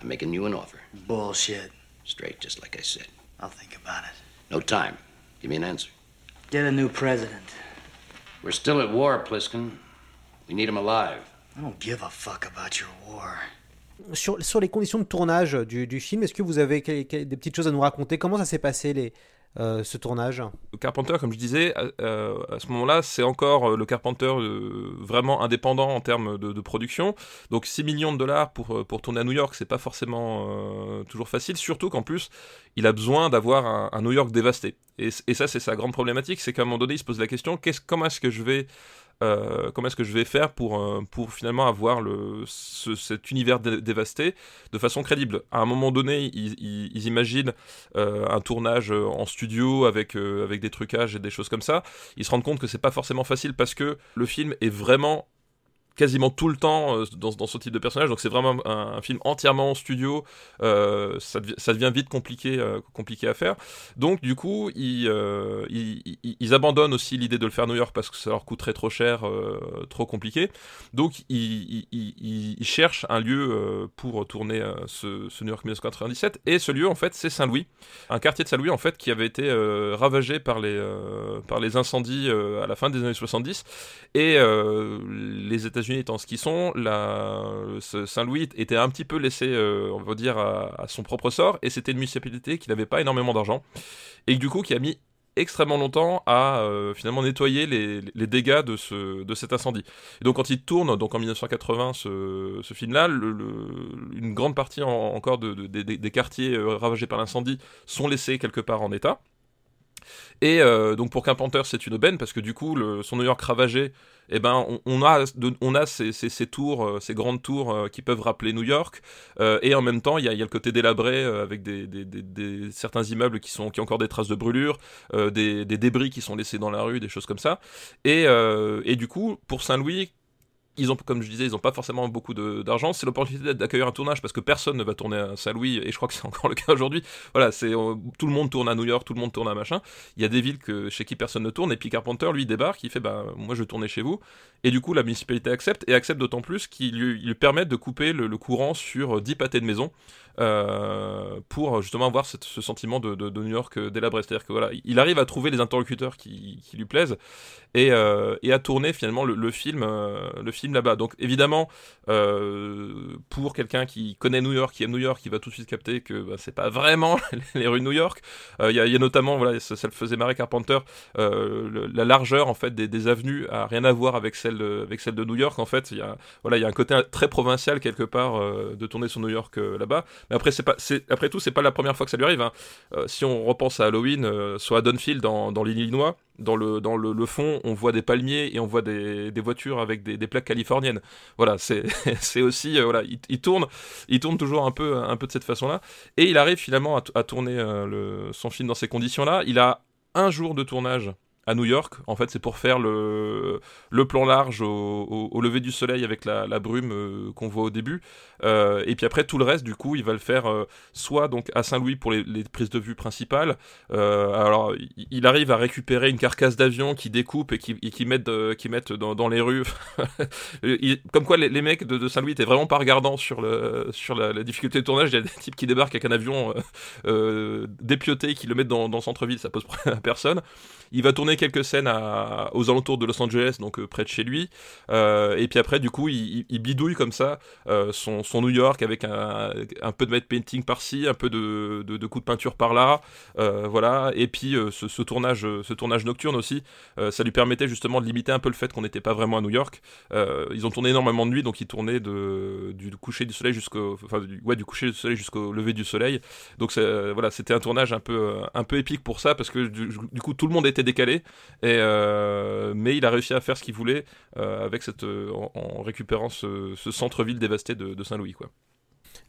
I'm making you an offer. Bullshit. Straight, just like I said. I'll think about it. No time. Give me an answer. Get a new president. We're still at war, Pliskin. We need him alive. I don't give a fuck about your war. Sur, sur les conditions de tournage du, du film, est-ce que vous avez des petites choses à nous raconter? Comment ça s'est passé les, euh, ce tournage? Carpenter, comme je disais, euh, à ce moment-là, c'est encore euh, le Carpenter euh, vraiment indépendant en termes de, de, production. Donc 6 millions de dollars pour, pour tourner à New York, c'est pas forcément euh, toujours facile, surtout qu'en plus, il a besoin d'avoir un, un, New York dévasté. Et, ça, c'est sa grande problématique, c'est qu'à un moment donné, il se pose la question, qu'est-ce, comment est-ce que je vais euh, faire pour, euh, pour finalement avoir cet univers dé dévasté de façon crédible? À un moment donné, ils, imaginent euh, un tournage en studio avec, avec des trucages et des choses comme ça. Ils se rendent compte que c'est pas forcément facile parce que le film est vraiment quasiment tout le temps euh, dans, ce type de personnage. Donc c'est vraiment un, film entièrement en studio. Euh, ça, devient, vite compliqué, euh, compliqué à faire. Donc du coup, ils, abandonnent aussi l'idée de le faire New York parce que ça leur coûterait trop cher, trop compliqué. Donc ils, cherchent un lieu pour tourner ce, ce, New York 1997. Et ce lieu, en fait, c'est Saint-Louis, un quartier de Saint-Louis en fait qui avait été ravagé par les par les incendies à la fin des années 70 et les États-Unis étant ce qu'ils sont, Saint-Louis était un petit peu laissé, euh, on va dire, à, son propre sort, et c'était une municipalité qui n'avait pas énormément d'argent, et du coup qui a mis extrêmement longtemps à euh, finalement nettoyer les, dégâts de, ce, de cet incendie. Et donc quand il tourne, donc en 1980, ce, film-là, une grande partie en, encore de, de, de, des quartiers euh, ravagés par l'incendie sont laissés quelque part en état. Et donc pour Carpenter, c'est une aubaine parce que du coup, son New York ravagé, eh ben, on, a, on a ces, ces, tours, euh, ces grandes tours euh, qui peuvent rappeler New York. Euh, et en même temps, il y a, le côté délabré avec des, des, certains immeubles qui, sont, qui ont encore des traces de brûlure, des, des débris qui sont laissés dans la rue, des choses comme ça. Et, et du coup, pour Saint-Louis, ils ont, comme je disais, ils n'ont pas forcément beaucoup d'argent. C'est l'opportunité d'accueillir un tournage parce que personne ne va tourner à Saint-Louis et je crois que c'est [LAUGHS] encore le cas aujourd'hui. Voilà, c'est euh, tout le monde tourne à New York, tout le monde tourne à machin. Il y a des villes que, chez qui personne ne tourne et puis Carpenter lui débarque, il fait bah moi je tourner chez vous et du coup la municipalité accepte et accepte d'autant plus qu'il lui, lui permet de couper le, courant sur 10 pâtés de maison. Euh, pour justement avoir ce sentiment de, New York délabré. C'est-à-dire que voilà, il arrive à trouver les interlocuteurs qui, lui plaisent et, euh, et, à tourner finalement le film là-bas. Donc évidemment, euh, pour quelqu'un qui connaît New York, qui aime New York, qui va tout de suite capter que bah, c'est pas vraiment [LAUGHS] les rues de New York. Il y, a notamment, voilà, ça, le faisait marrer Carpenter, la largeur en fait des, avenues a rien à voir avec celle de, avec celle de New York. En fait, il y a voilà, il y a un côté très provincial quelque part de tourner sur New York là-bas. Mais après, c'est pas, après tout, c'est pas la première fois que ça lui arrive. Hein. Euh, si on repense à Halloween, euh, soit à Dunfield dans, l'Illinois, dans le dans le, fond, on voit des palmiers et on voit des, des voitures avec des, plaques californiennes. Voilà, [LAUGHS] c'est aussi euh, voilà, il, tourne, il tourne toujours un peu un peu de cette façon-là. Et il arrive finalement à, tourner le, son film dans ces conditions-là. Il a un jour de tournage New York. En fait, c'est pour faire le, le plan large au, lever du soleil avec la, brume euh, qu'on voit au début. Euh, et puis après, tout le reste, du coup, il va le faire euh, soit donc à Saint-Louis pour les, prises de vue principales. alors, il arrive à récupérer une carcasse d'avion qui découpe et qui, qui mettent, qui mettent dans, les rues. [LAUGHS] comme quoi, les, mecs de, Saint-Louis étaient vraiment pas regardants sur, le, sur la, difficulté de tournage. Il y a des types qui débarquent avec un avion dépioté qui le mettent dans, dans centre-ville, ça pose problème à personne. Il va tourner quelques scènes aux alentours de Los Angeles, donc euh, près de chez lui. Euh, et puis après, du coup, il, bidouille comme ça euh, son, New York avec un, peu de matte painting par-ci, un peu de, de, de, coups de peinture par-là. voilà. Et puis ce, tournage, ce tournage nocturne aussi, ça lui permettait justement de limiter un peu le fait qu'on n'était pas vraiment à New York. ils ont tourné énormément de nuit, donc ils tournaient du coucher du soleil jusqu'au, enfin, ouais, du coucher du soleil jusqu'au lever du soleil. Donc voilà, c'était un tournage un peu, un peu épique pour ça parce que du coup tout le monde était décalé. Euh, mais il a réussi à faire ce qu'il voulait euh, avec cette, euh, en, récupérant ce, centre-ville dévasté de, Saint-Louis.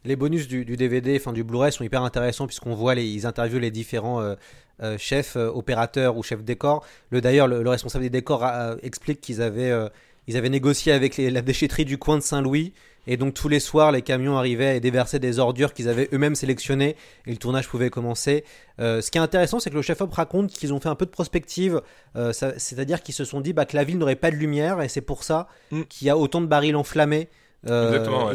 Les bonus du, DVD, enfin du Blu-ray sont hyper intéressants puisqu'on voit les, ils interviewent les différents chefs opérateurs ou chefs décors. Le d'ailleurs le, responsable des décors explique qu'ils avaient ils avaient négocié avec la déchetterie du coin de Saint-Louis et donc tous les soirs, les camions arrivaient et déversaient des ordures qu'ils avaient eux-mêmes sélectionnées et le tournage pouvait commencer. Euh, ce qui est intéressant, c'est que le chef-op raconte qu'ils ont fait un peu de prospective, euh, c'est-à-dire qu'ils se sont dit bah, que la ville n'aurait pas de lumière et c'est pour ça mm. qu'il y a autant de barils enflammés. Euh,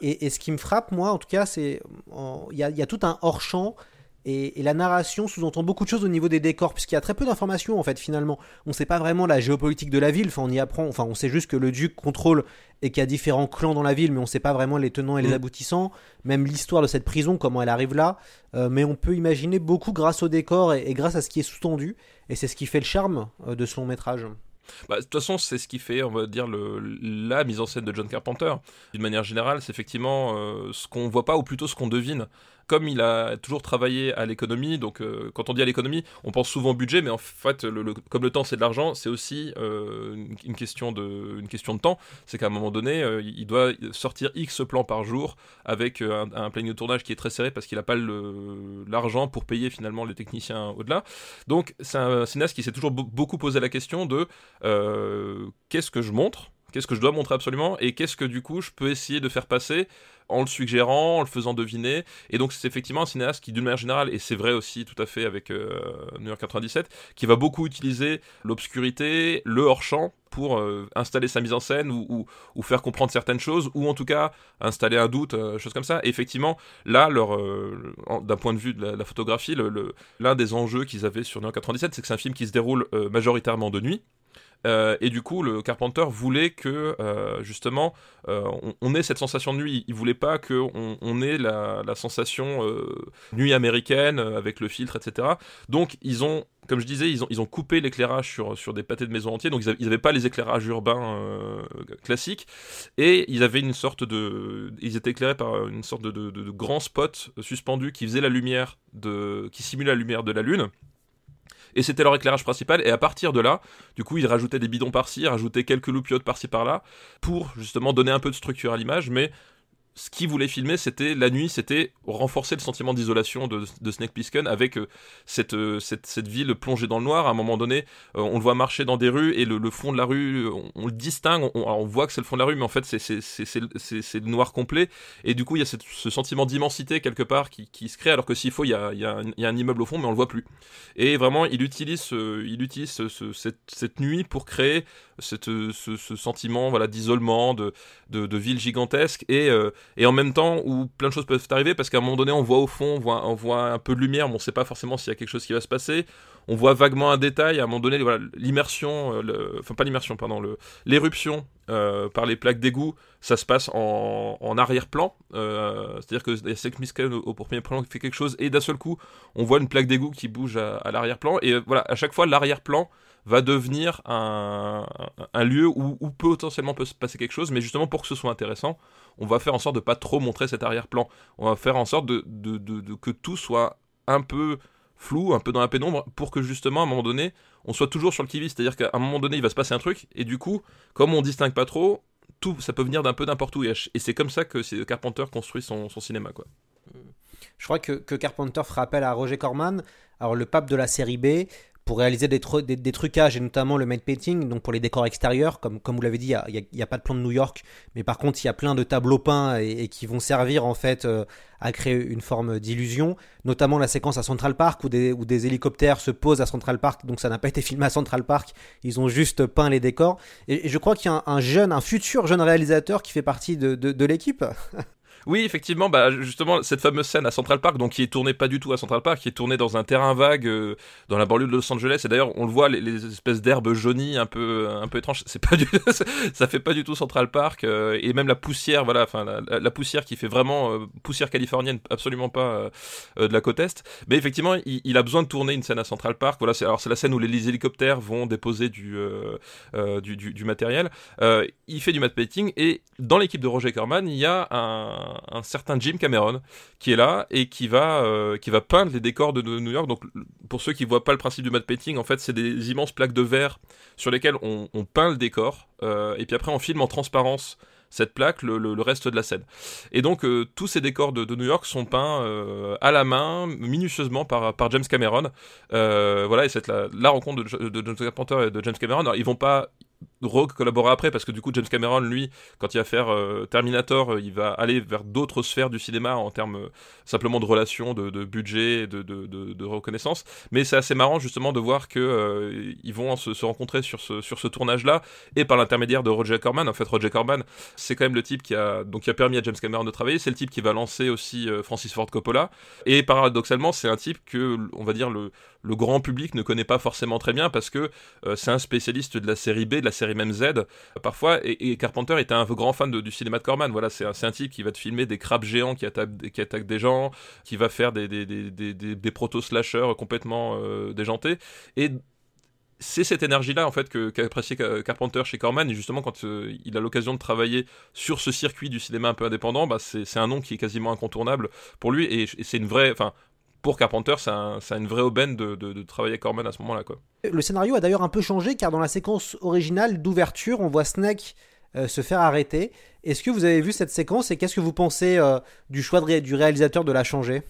et, ce qui me frappe, moi, en tout cas, c'est il y, y, a tout un hors-champ et, la narration sous-entend beaucoup de choses au niveau des décors, puisqu'il y a très peu d'informations en fait finalement. On ne sait pas vraiment la géopolitique de la ville, enfin on y apprend, enfin on sait juste que le duc contrôle et qu'il y a différents clans dans la ville, mais on ne sait pas vraiment les tenants et les mm. aboutissants, même l'histoire de cette prison, comment elle arrive là. Euh, mais on peut imaginer beaucoup grâce au décor et, grâce à ce qui est sous-tendu, et c'est ce qui fait le charme euh, de ce long métrage. Bah, de toute façon, c'est ce qui fait, on va dire, le, la mise en scène de John Carpenter. D'une manière générale, c'est effectivement euh, ce qu'on voit pas, ou plutôt ce qu'on devine comme il a toujours travaillé à l'économie, donc euh, quand on dit à l'économie, on pense souvent au budget, mais en fait, comme le temps c'est de l'argent, c'est aussi euh, une, question de, une question de temps. C'est qu'à un moment donné, euh, il doit sortir X plans par jour avec un, un, planning de tournage qui est très serré parce qu'il n'a pas l'argent pour payer finalement les techniciens au-delà. Donc c'est un cinéaste qui s'est toujours beaucoup posé la question de qu'est-ce que je montre? Qu'est-ce que je dois montrer absolument? Et qu'est-ce que du coup je peux essayer de faire passer en le suggérant, en le faisant deviner. Et donc c'est effectivement un cinéaste qui d'une manière générale, et c'est vrai aussi tout à fait avec euh, New York 97, qui va beaucoup utiliser l'obscurité, le hors-champ pour euh, installer sa mise en scène ou, faire comprendre certaines choses ou en tout cas installer un doute, euh, chose comme ça. Et effectivement, là, leur, d'un point de vue de la, photographie, l'un des enjeux qu'ils avaient sur New York 97, c'est que c'est un film qui se déroule majoritairement de nuit. Euh, et du coup, le Carpenter voulait que euh, justement euh, on, ait cette sensation de nuit. Il voulait pas qu'on on ait la, sensation nuit américaine avec le filtre, etc. Donc ils ont comme je disais, ils ont, ils ont coupé l'éclairage sur, sur des pâtés de maison entiers, donc ils n'avaient pas les éclairages urbains classiques, et ils avaient une sorte de, ils étaient éclairés par une sorte de, de, grands spots suspendus qui faisaient la lumière de, qui simulaient la lumière de la lune, et c'était leur éclairage principal. Et à partir de là, du coup, ils rajoutaient des bidons par-ci, rajoutaient quelques loupiotes par-ci par-là, pour justement donner un peu de structure à l'image, mais ce qu'il voulait filmer, c'était la nuit, c'était renforcer le sentiment d'isolation de, Snake Plissken avec euh, cette, euh, cette, cette, ville plongée dans le noir. À un moment donné, euh, on le voit marcher dans des rues et le, fond de la rue, on, le distingue, on, voit que c'est le fond de la rue, mais en fait, c'est le noir complet. Et du coup, il y a cette, ce sentiment d'immensité quelque part qui, qui, se crée, alors que s'il faut, il y, a, il, y a un, il y, a un, immeuble au fond, mais on le voit plus. Et vraiment, il utilise, il utilise ce, cette, cette, nuit pour créer cette, ce, ce, sentiment voilà, d'isolement, de, de, de, ville gigantesque. Et et en même temps où plein de choses peuvent arriver parce qu'à un moment donné on voit au fond, on voit, on voit un peu de lumière, mais on sait pas forcément s'il y a quelque chose qui va se passer. On voit vaguement un détail, à un moment donné, l'immersion, euh, enfin pas l'immersion, pardon, l'éruption euh, par les plaques d'égout, ça se passe en, en arrière-plan. Euh, C'est-à-dire que Sex Misken au, au, premier plan fait quelque chose et d'un seul coup, on voit une plaque d'égout qui bouge à l'arrière-plan. Et voilà, à chaque fois, l'arrière-plan va devenir un, lieu où, potentiellement peut se passer quelque chose, mais justement pour que ce soit intéressant, on va faire en sorte de pas trop montrer cet arrière-plan. On va faire en sorte de, que tout soit un peu flou, un peu dans la pénombre, pour que justement à un moment donné, on soit toujours sur le qui-vive. C'est-à-dire qu'à un moment donné, il va se passer un truc, et du coup, comme on distingue pas trop, tout, ça peut venir d'un peu n'importe où. Et c'est comme ça que Carpenter construit son, cinéma, quoi. Je crois que, que, Carpenter fera appel à Roger Corman, alors le pape de la série B, pour réaliser des, des, des, trucages et notamment le matte painting, donc pour les décors extérieurs, comme, comme vous l'avez dit, il n'y a, a, pas de plan de New York, mais par contre il y a plein de tableaux peints et, et qui vont servir en fait euh, à créer une forme d'illusion, notamment la séquence à Central Park où des, où des hélicoptères se posent à Central Park, donc ça n'a pas été filmé à Central Park, ils ont juste peint les décors, et, et je crois qu'il y a un, un, jeune, un futur jeune réalisateur qui fait partie de, de, de l'équipe. [LAUGHS] Oui, effectivement, bah justement cette fameuse scène à Central Park, donc qui est tournée pas du tout à Central Park, qui est tournée dans un terrain vague euh, dans la banlieue de Los Angeles. Et d'ailleurs, on le voit, les, espèces d'herbes jaunies un peu un peu étranges. C'est pas du, [LAUGHS] ça fait pas du tout Central Park. Euh, et même la poussière, voilà, enfin la, poussière qui fait vraiment euh, poussière californienne, absolument pas euh, de la côte est. Mais effectivement, il, a besoin de tourner une scène à Central Park. Voilà, c'est alors c'est la scène où les, hélicoptères vont déposer du du, du, du, matériel. il fait du matte painting et dans l'équipe de Roger Corman, il y a un un certain Jim Cameron qui est là et qui va, euh, qui va peindre les décors de, New York. Donc, pour ceux qui voient pas le principe du matte painting, en fait, c'est des immenses plaques de verre sur lesquelles on, peint le décor euh, et puis après on filme en transparence cette plaque, le, reste de la scène. Et donc euh, tous ces décors de, New York sont peints à la main, minutieusement par, James Cameron. Voilà, et c'est la, la, rencontre de, de, de John Carpenter et de James Cameron. Alors, ils vont pas Rogue collaborer après parce que du coup James Cameron lui quand il va faire euh, Terminator euh, il va aller vers d'autres sphères du cinéma en termes euh, simplement de relations de, budget de, de, reconnaissance. Mais c'est assez marrant justement de voir que ils vont se, se, rencontrer sur ce, sur ce tournage là et par l'intermédiaire de Roger Corman. En fait Roger Corman c'est quand même le type qui a donc qui a permis à James Cameron de travailler. C'est le type qui va lancer aussi Francis Ford Coppola. Et paradoxalement c'est un type que on va dire le, le grand public ne connaît pas forcément très bien parce que c'est un spécialiste de la série B de la série même Z parfois et, Carpenter était un grand fan du cinéma de Corman. Voilà c'est un, type qui va te filmer des crabes géants qui attaquent, des gens qui va faire des, des, des proto-slashers complètement euh, déjantés. Et c'est cette énergie-là en fait que qu'appréciait Carpenter chez Corman. Et justement quand euh, il a l'occasion de travailler sur ce circuit du cinéma un peu indépendant, bah c'est un nom qui est quasiment incontournable pour lui. Et, et c'est une vraie, enfin pour Carpenter, c'est un, une vraie aubaine de, de, de, travailler Corman à ce moment-là. Le scénario a d'ailleurs un peu changé car dans la séquence originale d'ouverture, on voit Snake euh, se faire arrêter. Est-ce que vous avez vu cette séquence et qu'est-ce que vous pensez euh, du choix du réalisateur de la changer?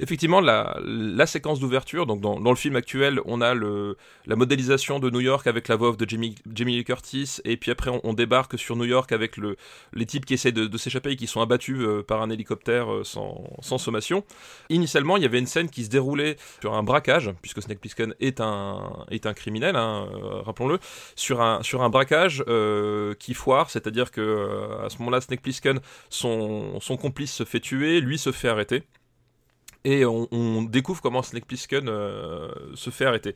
Effectivement, la, séquence d'ouverture, donc dans, le film actuel, on a la modélisation de New York avec la voix off de Jamie Lee Curtis, et puis après on, débarque sur New York avec le, les types qui essaient de, s'échapper et qui sont abattus euh, par un hélicoptère euh, sans, sommation. Initialement, il y avait une scène qui se déroulait sur un braquage, puisque Snake Plissken est un, criminel, hein, euh, rappelons-le, sur un, braquage qui foire, c'est-à-dire que à ce moment-là, Snake Plissken, son, son complice se fait tuer, lui se fait arrêter et on, découvre comment Snake Plissken euh, se fait arrêter.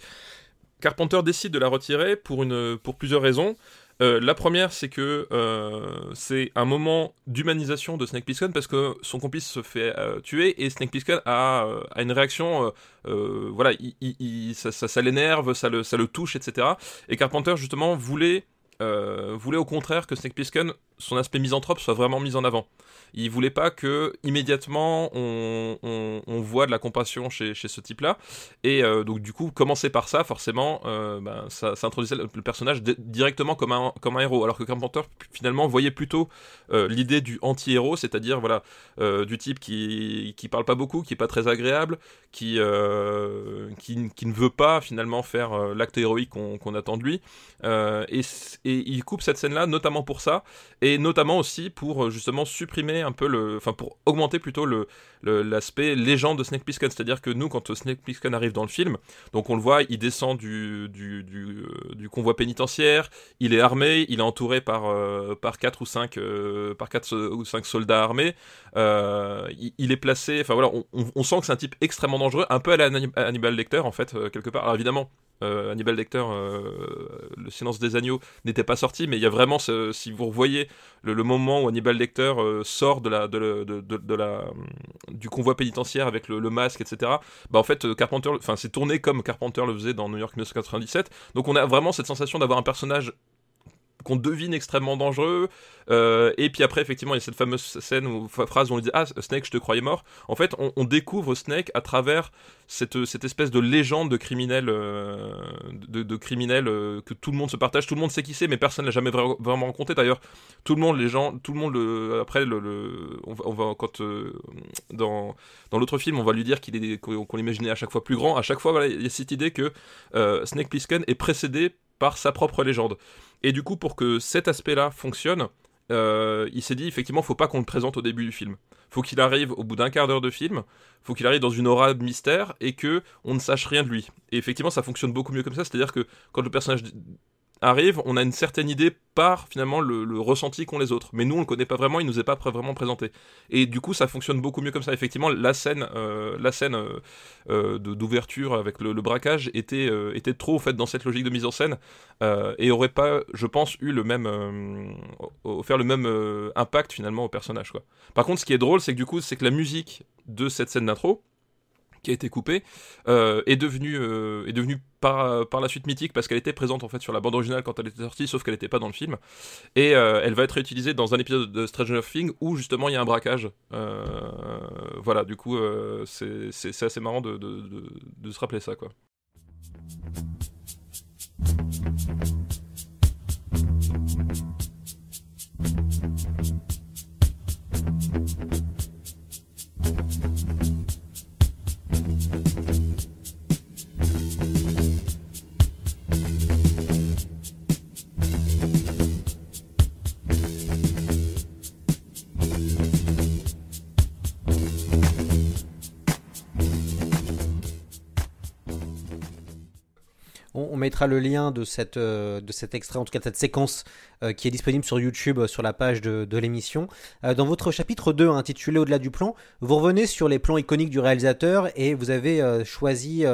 Carpenter décide de la retirer pour, une, pour plusieurs raisons. Euh, la première, c'est que euh, c'est un moment d'humanisation de Snake Plissken parce que son complice se fait tuer et Snake Plissken a, a, une réaction, voilà, il, ça, ça l'énerve, ça le, ça le touche, etc. Et Carpenter justement voulait voulait au contraire que Snake Plissken son aspect misanthrope soit vraiment mis en avant. Il voulait pas que immédiatement on, voit de la compassion chez, ce type-là. Et euh, donc du coup, commencer par ça, forcément, euh, ben, ça, introduisait le, personnage directement comme un, héros. Alors que Carpenter finalement voyait plutôt euh, l'idée du anti-héros, c'est-à-dire voilà du type qui qui parle pas beaucoup, qui est pas très agréable, qui qui, ne veut pas finalement faire l'acte héroïque qu'on attend de lui. Il coupe cette scène-là notamment pour ça, et notamment aussi pour justement supprimer un peu le, enfin pour augmenter plutôt le l'aspect légende de Snake Plissken, c'est-à-dire que nous quand Snake Plissken arrive dans le film, donc on le voit, il descend du euh, convoi pénitentiaire, il est armé, il est entouré par euh, par quatre ou cinq euh, par quatre ou cinq soldats armés, il, est placé, enfin voilà, on, on, sent que c'est un type extrêmement dangereux, un peu à la Hannibal Lecter en fait quelque part. Alors évidemment, euh, Hannibal Lecter, euh, Le silence des agneaux, n'était pas sorti, mais il y a vraiment, si vous revoyez le, moment où Hannibal Lecter euh, sort du convoi pénitentiaire avec le, masque, etc., bah en fait, Carpenter, enfin, c'est tourné comme Carpenter le faisait dans New York 1997. Donc on a vraiment cette sensation d'avoir un personnage qu'on devine extrêmement dangereux. Euh, et puis après, effectivement, il y a cette fameuse scène ou phrase où on dit Ah, Snake, je te croyais mort. En fait, on, découvre Snake à travers cette, cette, espèce de légende de criminel, euh, de, de euh, que tout le monde se partage. Tout le monde sait qui c'est, mais personne l'a jamais vraiment rencontré. D'ailleurs, tout le monde, les gens, tout le monde, le, après, le, on, va, quand dans, dans l'autre film, on va lui dire qu'il est qu'on l'imaginait à chaque fois plus grand. À chaque fois, voilà, il y a cette idée que Snake Plissken est précédé par sa propre légende. Et du coup, pour que cet aspect-là fonctionne, euh, il s'est dit effectivement, faut pas qu'on le présente au début du film. Faut qu'il arrive au bout d'un quart d'heure de film, faut qu'il arrive dans une aura de mystère et que on ne sache rien de lui. Et effectivement, ça fonctionne beaucoup mieux comme ça. C'est-à-dire que quand le personnage arrive, on a une certaine idée par finalement le, ressenti qu'ont les autres. Mais nous, on le connaît pas vraiment, il nous est pas vraiment présenté. Et du coup, ça fonctionne beaucoup mieux comme ça. Effectivement, la scène, euh, la scène euh, euh, d'ouverture avec le, braquage était, trop fait dans cette logique de mise en scène et aurait pas, je pense, eu le même, faire le même impact finalement au personnage. Par contre, ce qui est drôle, c'est que du coup, c'est que la musique de cette scène d'intro, qui a été coupée, euh, est devenue, euh, est devenue par, par la suite mythique parce qu'elle était présente en fait sur la bande originale quand elle était sortie, sauf qu'elle n'était pas dans le film. Et euh, elle va être réutilisée dans un épisode de Stranger Things où justement il y a un braquage. voilà, du coup, c'est assez marrant de, de, de, de, se rappeler ça, quoi. Le lien de, cette, euh, de cet extrait, en tout cas de cette séquence euh, qui est disponible sur YouTube euh, sur la page de, l'émission. dans votre chapitre 2 intitulé Au-delà du plan, vous revenez sur les plans iconiques du réalisateur et vous avez choisi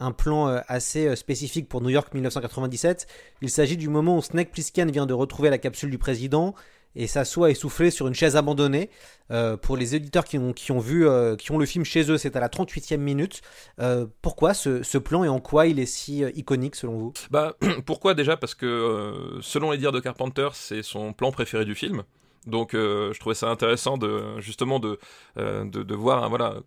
un plan assez spécifique pour New York 1997. Il s'agit du moment où Snake Plissken vient de retrouver la capsule du président et s'assoit essoufflé sur une chaise abandonnée. Euh, pour les éditeurs qui ont, qui ont vu, euh, qui ont le film chez eux, c'est à la 38e minute. Euh, pourquoi ce, plan et en quoi il est si iconique selon vous? Bah [CLEARS THROAT] pourquoi déjà? Parce que selon les dires de Carpenter, c'est son plan préféré du film. Donc je trouvais ça intéressant de justement de, de, voir hein, voilà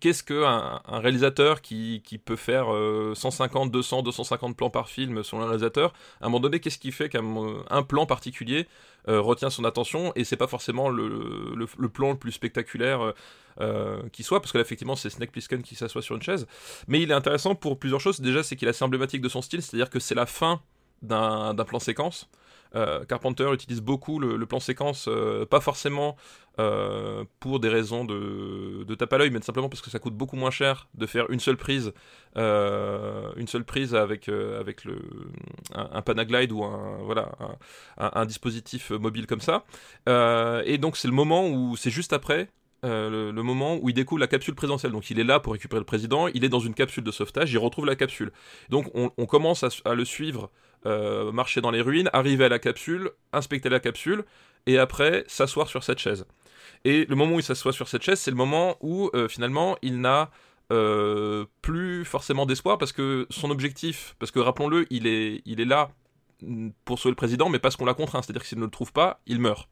qu'est-ce qu'un un réalisateur qui, peut faire 150, 200, 250 plans par film selon un réalisateur, à un moment donné, qu'est-ce qui fait qu'un plan particulier euh, retient son attention et c'est pas forcément le, le, plan le plus spectaculaire euh, euh, qui soit, parce que là, effectivement, c'est Snake Plissken qui s'assoit sur une chaise. Mais il est intéressant pour plusieurs choses. Déjà, c'est qu'il est assez emblématique de son style, c'est-à-dire que c'est la fin d'un plan séquence. Euh, Carpenter utilise beaucoup le, plan séquence, euh, pas forcément euh, pour des raisons de, de tape à l'œil, mais simplement parce que ça coûte beaucoup moins cher de faire une seule prise, une seule prise avec, avec le, un, Panaglide ou un, voilà, un, dispositif mobile comme ça. et donc c'est le moment où c'est juste après le, moment où il découvre la capsule présidentielle. Donc il est là pour récupérer le président, il est dans une capsule de sauvetage, il retrouve la capsule. Donc on, commence à, le suivre euh, marcher dans les ruines, arriver à la capsule, inspecter la capsule, et après s'asseoir sur cette chaise. Et le moment où il s'assoit sur cette chaise, c'est le moment où euh, finalement il n'a euh, plus forcément d'espoir parce que son objectif, parce que rappelons-le, il est, il est là pour sauver le président, mais parce qu'on l'a contraint. C'est-à-dire que s'il ne le trouve pas, il meurt.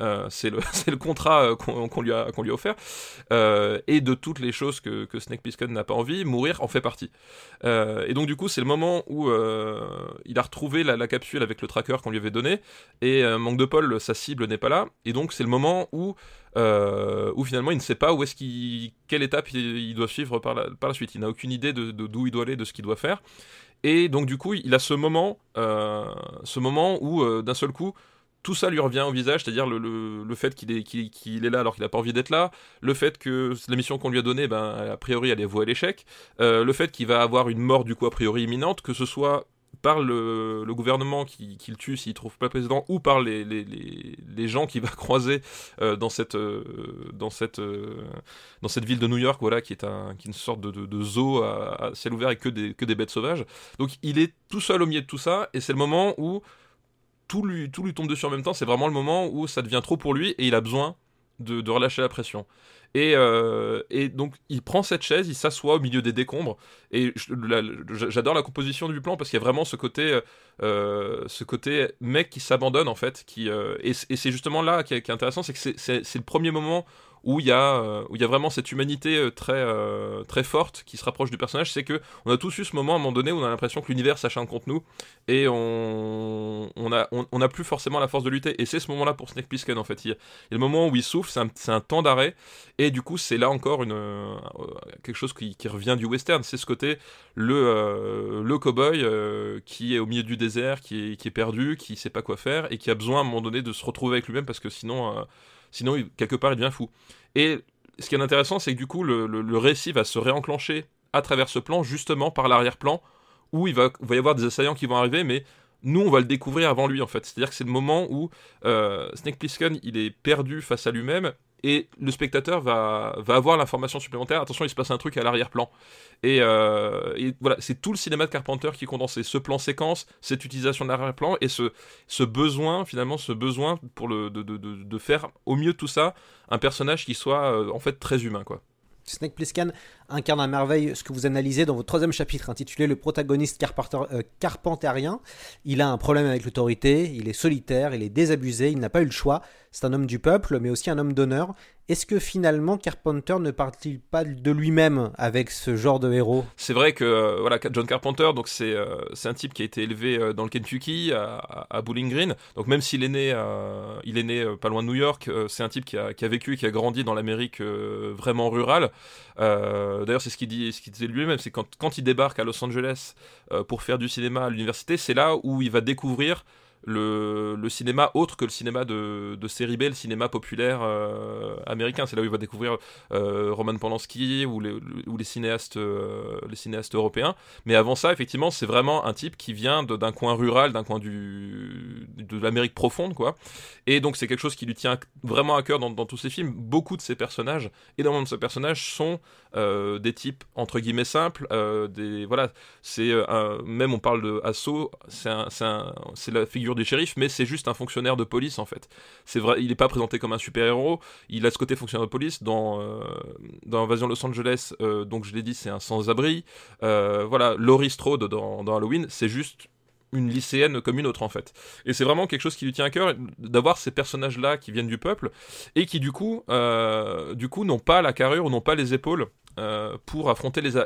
Euh, c'est le, [LAUGHS] le, contrat euh, qu'on lui, lui a offert. Euh, et de toutes les choses que, que Snake Plissken n'a pas envie, mourir en fait partie. Et donc du coup, c'est le moment où il a retrouvé la, capsule avec le tracker qu'on lui avait donné. Et manque de Paul, sa cible n'est pas là. Et donc c'est le moment où, où finalement il ne sait pas où est-ce qu'il, quelle étape il, il, doit suivre par la, par la suite. Il n'a aucune idée de, d'où il doit aller, de ce qu'il doit faire. Et donc du coup, il a ce moment, ce moment où d'un seul coup, tout ça lui revient au visage, c'est-à-dire le, le, le, fait qu'il est, est là alors qu'il n'a pas envie d'être là, le fait que la mission qu'on lui a donnée, ben, a priori, elle est vouée à l'échec, euh, le fait qu'il va avoir une mort, du coup, a priori imminente, que ce soit par le, gouvernement qui, le tue s'il trouve pas le président, ou par les, gens qu'il va [LAUGHS] croiser euh, dans, cette, euh, dans, cette, ville de New York, voilà, qui est, une sorte de, zoo à, à, ciel ouvert avec que des, bêtes sauvages. Donc il est tout seul au milieu de tout ça, et c'est le moment où tout lui, tout lui tombe dessus en même temps. C'est vraiment le moment où ça devient trop pour lui et il a besoin de relâcher la pression. Et, euh, et, donc il prend cette chaise, il s'assoit au milieu des décombres. Et j'adore la composition du plan parce qu'il y a vraiment ce côté, euh, ce côté mec qui s'abandonne en fait. Euh, et, c'est justement là qui qui est intéressant, c'est que c'est le premier moment où il y a euh, y a vraiment cette humanité euh, très euh, très forte qui se rapproche du personnage c'est que on a tous eu ce moment à un moment donné où on a l'impression que l'univers s'acharne contre nous et on on on, on, plus forcément la force de lutter et c'est ce moment là pour Snake Plissken en fait. Il y a, le moment où il souffle c'est un, un, temps d'arrêt et du coup c'est là encore une quelque chose qui, qui, revient du western. C'est ce côté le euh, le cowboy euh, qui est au milieu du désert qui est qui est perdu qui sait pas quoi faire et qui a besoin à un moment donné de se retrouver avec lui-même parce que sinon sinon quelque part il devient fou. Et ce qui est intéressant, c'est que du coup le, récit va se réenclencher à travers ce plan, justement par l'arrière-plan, où il va, va, y avoir des assaillants qui vont arriver, mais nous on va le découvrir avant lui en fait. C'est-à-dire que c'est le moment où euh, Snake Plissken il est perdu face à lui-même et le spectateur va, va avoir l'information supplémentaire. Attention, il se passe un truc à l'arrière-plan. Et, euh, et, voilà, c'est tout le cinéma de Carpenter qui est condensé. Ce plan séquence, cette utilisation de l'arrière-plan et ce, ce besoin, finalement, ce besoin pour le, de, de, de, faire au mieux tout ça un personnage qui soit euh, en fait très humain, quoi. Snake Plissken incarne à merveille ce que vous analysez dans votre troisième chapitre intitulé Le protagoniste carpenter, euh, carpenterien. Il a un problème avec l'autorité, il est solitaire, il est désabusé, il n'a pas eu le choix. C'est un homme du peuple, mais aussi un homme d'honneur. Est-ce que finalement Carpenter ne parle-t-il pas de lui-même avec ce genre de héros? C'est vrai que euh, voilà John Carpenter, donc c'est euh, c'est un type qui a été élevé euh, dans le Kentucky à, Bowling Green. Donc même s'il est né il est né pas loin de New York, c'est un type qui a, qui a vécu et qui a grandi dans l'Amérique vraiment rurale. D'ailleurs c'est ce qu'il dit, ce disait lui-même, c'est quand quand il débarque à Los Angeles pour faire du cinéma à l'université, c'est là où il va découvrir le, cinéma autre que le cinéma de, de série B, le cinéma populaire euh, américain. C'est là où il va découvrir euh, Roman Polanski ou les, cinéastes, euh, les cinéastes européens. Mais avant ça, effectivement, c'est vraiment un type qui vient d'un coin rural, d'un coin de l'Amérique profonde, quoi. Et donc c'est quelque chose qui lui tient vraiment à cœur dans, dans tous ses films. Beaucoup de ses personnages, énormément de ses personnages sont des types entre guillemets simples. Des voilà, c'est même on parle de Asso, c'est la figure du shérif, mais c'est juste un fonctionnaire de police en fait. C'est vrai, il n'est pas présenté comme un super héros. Il a ce côté fonctionnaire de police dans euh, Invasion Los Angeles. Euh, donc je l'ai dit, c'est un sans-abri. Euh, voilà, Laurie Strode dans, dans Halloween, c'est juste une lycéenne comme une autre en fait. Et c'est vraiment quelque chose qui lui tient à cœur d'avoir ces personnages là qui viennent du peuple et qui du coup, du coup n'ont pas la carrure ou n'ont pas les épaules euh, pour affronter les,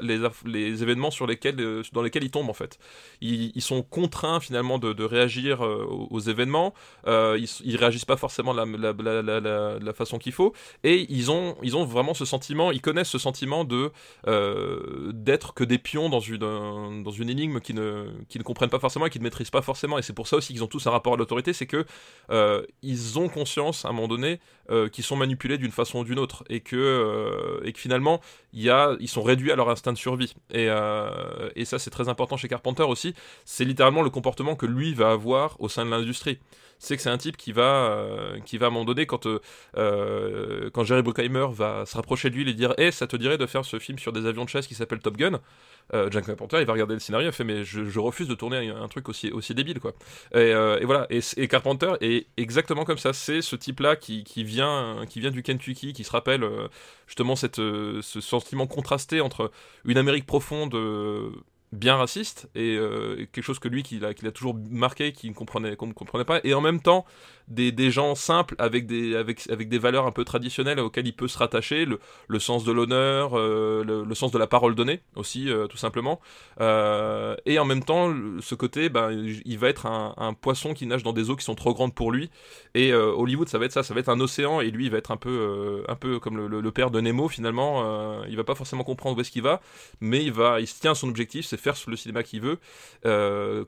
événements sur lesquels, euh, dans lesquels ils tombent en fait. Ils, sont contraints finalement de, réagir euh, aux, événements, ils, ils réagissent pas forcément de la, façon qu'il faut, et ils ont, ils ont vraiment ce sentiment, ils connaissent ce sentiment de d'être que des pions dans une, énigme qui ne, qui ne comprennent pas forcément et qui ne maîtrisent pas forcément, et c'est pour ça aussi qu'ils ont tous un rapport à l'autorité, c'est que euh, ils ont conscience à un moment donné qu'ils sont manipulés d'une façon ou d'une autre, et que, et que finalement y a, ils sont réduits à leur instinct de survie. Et, euh, et ça, c'est très important chez Carpenter aussi. C'est littéralement le comportement que lui va avoir au sein de l'industrie. C'est que c'est un type qui va, euh, qui va à un moment donné, quand, euh, quand Jerry Bruckheimer va se rapprocher de lui et dire Eh, ça te dirait de faire ce film sur des avions de chasse qui s'appelle Top Gun? Euh, Jack Carpenter, il va regarder le scénario, il fait Mais je, refuse de tourner un, truc aussi, aussi débile, quoi. Et, et voilà. Et, et, Carpenter est exactement comme ça. C'est ce type-là qui, qui, vient, qui vient du Kentucky, qui se rappelle justement cette, ce sentiment contrasté entre une Amérique profonde bien raciste et euh, quelque chose que lui qu'il a, a toujours marqué qu'il ne comprenait qu'on ne comprenait pas. Et en même temps des, gens simples avec des avec avec des valeurs un peu traditionnelles auxquelles il peut se rattacher le, le sens de l'honneur euh, le, sens de la parole donnée aussi euh, tout simplement. Euh, et en même temps ce côté ben il va être un, poisson qui nage dans des eaux qui sont trop grandes pour lui. Et Hollywood ça va être ça ça va être un océan et lui il va être un peu un peu comme le, père de Nemo finalement. Il va pas forcément comprendre où est-ce qu'il va mais il va il se tient à son objectif c'est faire le cinéma qu'il veut,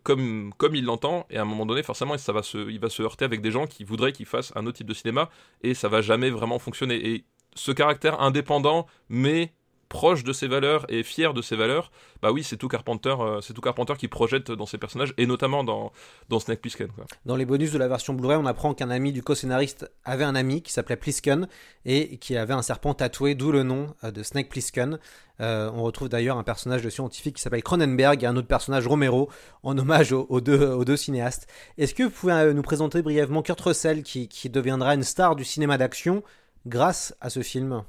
comme, comme il l'entend, et à un moment donné, forcément, ça va se, il va se heurter avec des gens qui voudraient qu'il fasse un autre type de cinéma, et ça va jamais vraiment fonctionner. Et ce caractère indépendant, mais proche de ses valeurs et fier de ses valeurs, bah oui, c'est tout Carpenter, euh, c'est tout Carpenter qui projette dans ses personnages et notamment dans Snake Plissken. Dans les bonus de la version Blu-ray, on apprend qu'un ami du co-scénariste avait un ami qui s'appelait Plisken et qui avait un serpent tatoué, d'où le nom euh, de Snake Plissken. Euh, on retrouve d'ailleurs un personnage de scientifique qui s'appelle Cronenberg et un autre personnage Romero en hommage aux, deux, cinéastes. Est-ce que vous pouvez nous présenter brièvement Kurt Russell qui deviendra une star du cinéma d'action grâce à ce film?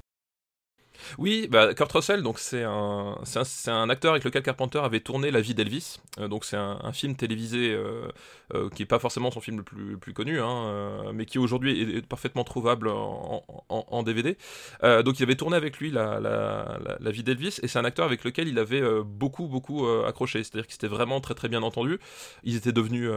Oui, bah, Kurt Russell, donc c'est un, un, un, acteur avec lequel Carpenter avait tourné La vie d'Elvis. Euh, donc c'est un, film télévisé euh, euh, qui est pas forcément son film le plus, plus connu, hein, mais qui aujourd'hui est, parfaitement trouvable en, DVD. Donc il avait tourné avec lui la, la, la, la vie d'Elvis, et c'est un acteur avec lequel il avait beaucoup, beaucoup accroché. C'est-à-dire qu'il s'était vraiment très, très bien entendu. Ils étaient devenus,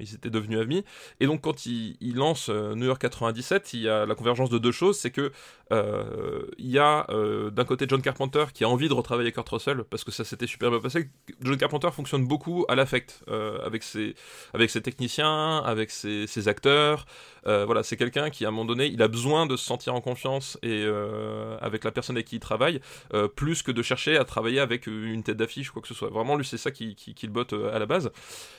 ils étaient devenus amis. Et donc quand il, il lance New York 97, il y a la convergence de deux choses, c'est que il y a euh, d'un côté John Carpenter qui a envie de retravailler Kurt Russell parce que ça s'était super bien passé. John Carpenter fonctionne beaucoup à l'affect euh, avec ses avec ses techniciens, avec ses, acteurs. Euh, voilà, c'est quelqu'un qui à un moment donné, il a besoin de se sentir en confiance et avec la personne avec qui il travaille, plus que de chercher à travailler avec une tête d'affiche ou quoi que ce soit. Vraiment, lui, c'est ça qui, qui, le botte à la base.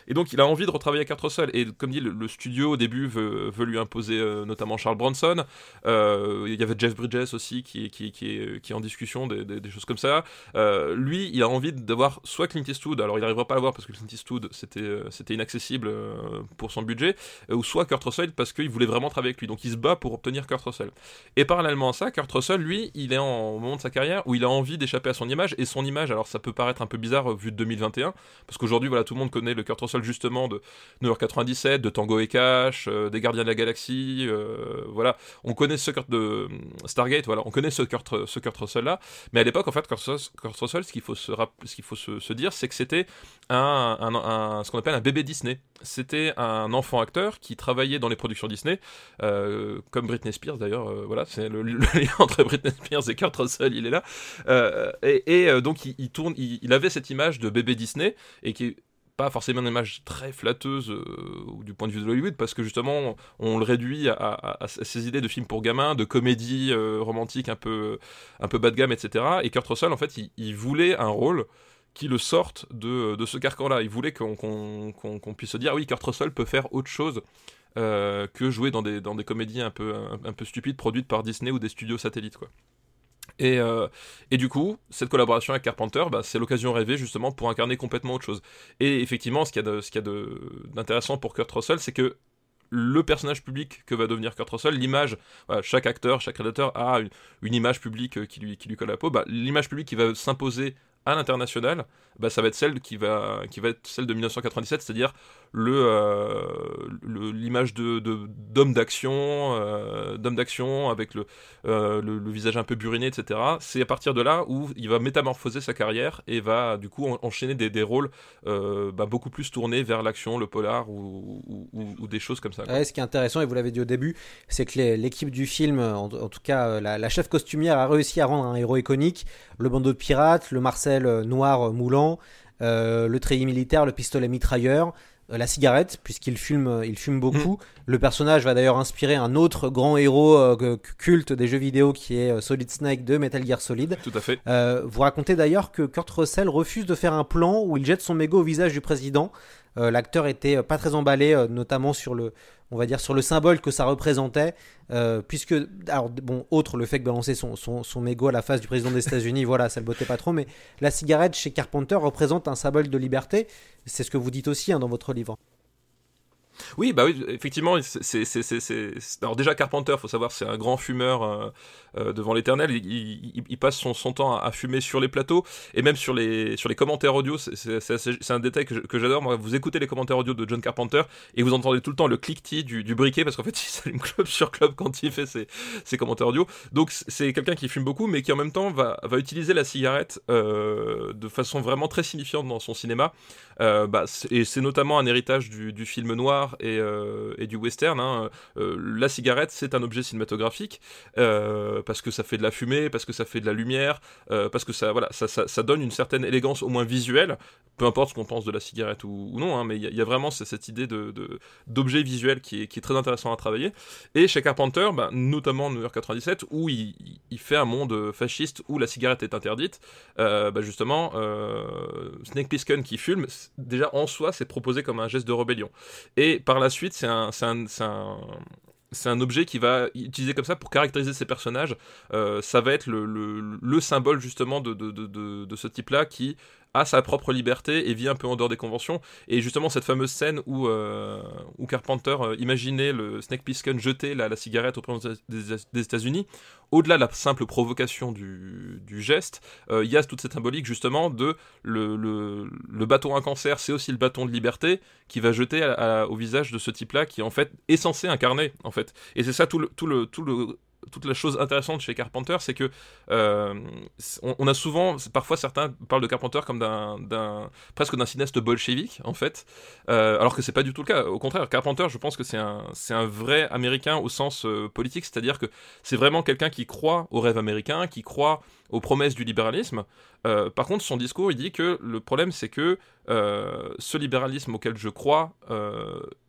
Et donc, il a envie de retravailler avec Kurt Russell. Et comme dit, le, studio au début veut, veut lui imposer notamment Charles Bronson. il y avait Jeff Bridges aussi qui, qui, est, qui est en discussion des, choses comme ça. lui, il a envie d'avoir soit Clint Eastwood, alors il n'arrivera pas à l'avoir parce que Clint Eastwood c'était c'était inaccessible pour son budget, ou soit Kurt Russell parce qu'il voulait vraiment travailler avec lui. Donc il se bat pour obtenir Kurt Russell. Et parallèlement à ça, Kurt Russell, lui, il est en, au moment de sa carrière où il a envie d'échapper à son image. Et son image, alors ça peut paraître un peu bizarre vu de 2021, parce qu'aujourd'hui, voilà, tout le monde connaît le Kurt Russell justement de New York 97, de Tango et Cash, euh, des Gardiens de la Galaxie, euh, voilà. On connaît ce Kurt de euh, Stargate, voilà, on connaît ce Kurt, ce Kurt Russell là. Mais à l'époque, en fait, Kurt Russell, ce qu'il faut se, ce qu'il faut se, dire, c'est que c'était un, ce qu'on appelle un bébé Disney. C'était un enfant acteur qui travaillait dans les productions Disney euh, comme Britney Spears d'ailleurs, euh, voilà, c'est le, lien entre Britney Spears et Kurt Russell, il est là. Euh, et, donc il, tourne, il, il, avait cette image de bébé Disney et qui forcément une image très flatteuse euh, du point de vue de Hollywood parce que justement on, le réduit à, à, ces idées de films pour gamins, de comédie euh, romantique un peu un peu bas de gamme, etc. Et Kurt Russell en fait il, voulait un rôle qui le sorte de, de ce carcan-là. Il voulait qu'on qu qu qu puisse se dire, oui, Kurt Russell peut faire autre chose euh, que jouer dans des, dans des comédies un peu, un, peu stupides produites par Disney ou des studios satellites. Quoi. Et, euh, et du coup, cette collaboration avec Carpenter, bah, c'est l'occasion rêvée justement pour incarner complètement autre chose. Et effectivement, ce qu'il y a d'intéressant pour Kurt Russell, c'est que le personnage public que va devenir Kurt Russell, l'image, chaque acteur, chaque rédacteur a une, image publique qui lui, qui lui colle à la peau, bah, l'image publique qui va s'imposer à l'international, bah, ça va être celle qui va, qui va être celle de 1997, c'est-à-dire le, euh, l'image de, d'homme d'action, euh, d'homme d'action avec le, euh, le, le, visage un peu buriné, etc. C'est à partir de là où il va métamorphoser sa carrière et va du coup enchaîner des, des rôles bah, beaucoup plus tournés vers l'action, le polar ou, ou, des choses comme ça. Ce qui est intéressant, et vous l'avez dit au début, c'est que l'équipe du film, en, en tout cas la, la, chef costumière, a réussi à rendre un héros iconique. Le bandeau de pirates, le Marcel noir moulant, euh, le treillis militaire, le pistolet mitrailleur euh, la cigarette puisqu'il fume il fume beaucoup. Mmh. le personnage va d'ailleurs inspirer un autre grand héros euh, culte des jeux vidéo qui est Solid Snake de Metal Gear Solid. Tout à fait. Euh, vous racontez d'ailleurs que Kurt Russell refuse de faire un plan où il jette son mégot au visage du président. Euh, l'acteur était pas très emballé euh, notamment sur le on va dire sur le symbole que ça représentait euh, puisque alors bon autre le fait que balancer son, son, son mégot à la face du président des États-Unis [LAUGHS] voilà ça le bottait pas trop mais la cigarette chez Carpenter représente un symbole de liberté. C'est ce que vous dites aussi hein, dans votre livre Oui, bah oui, effectivement, c'est, c'est, c'est, alors déjà Carpenter, faut savoir, c'est un grand fumeur euh, euh, devant l'éternel. Il, passe son, son, temps à, fumer sur les plateaux et même sur les, sur les commentaires audio. C'est, un détail que, j'adore. Moi, vous écoutez les commentaires audio de John Carpenter et vous entendez tout le temps le cliquetis du, du briquet parce qu'en fait, [LAUGHS] il s'allume club sur club quand il fait ses, ses commentaires audio. Donc, c'est quelqu'un qui fume beaucoup, mais qui en même temps va, va utiliser la cigarette euh, de façon vraiment très signifiante dans son cinéma. Bah, et c'est notamment un héritage du, du film noir et, euh, et du western. Hein. Euh, la cigarette, c'est un objet cinématographique euh, parce que ça fait de la fumée, parce que ça fait de la lumière, parce que ça, voilà, ça, ça, donne une certaine élégance, au moins visuelle, peu importe ce qu'on pense de la cigarette ou, non, hein, mais il y, a vraiment cette idée d'objet visuel qui est, très intéressant à travailler. Et chez Carpenter, bah, notamment en New York 97, où il, fait un monde fasciste où la cigarette est interdite, bah, justement, Snake Plissken qui fume, déjà en soi, c'est proposé comme un geste de rébellion. Par la suite, c'est un, objet qui va utiliser comme ça pour caractériser ses personnages. Euh, ça va être le, le, le symbole justement de ce type-là qui a sa propre liberté et vit un peu en dehors des conventions. Et justement, cette fameuse scène où, euh, où Carpenter euh, imaginait le Snake Plissken jeter la, cigarette au président des, États-Unis, au-delà de la simple provocation du, du geste, euh, il y a toute cette symbolique justement de le, le, le bâton à cancer, c'est aussi le bâton de liberté qui va jeter au visage de ce type-là qui en fait est censé incarner en fait. Et c'est ça tout le, tout le, tout le toute la chose intéressante chez Carpenter, c'est que euh, on, a souvent, parfois certains parlent de Carpenter comme d'un, presque d'un cinéaste bolchevique en fait, euh, alors que c'est pas du tout le cas. Au contraire, Carpenter, je pense que c'est un, un vrai américain au sens euh, politique, c'est-à-dire que c'est vraiment quelqu'un qui croit au rêve américain, qui croit aux promesses du libéralisme. Par contre, son discours, il dit que le problème, c'est que ce libéralisme auquel je crois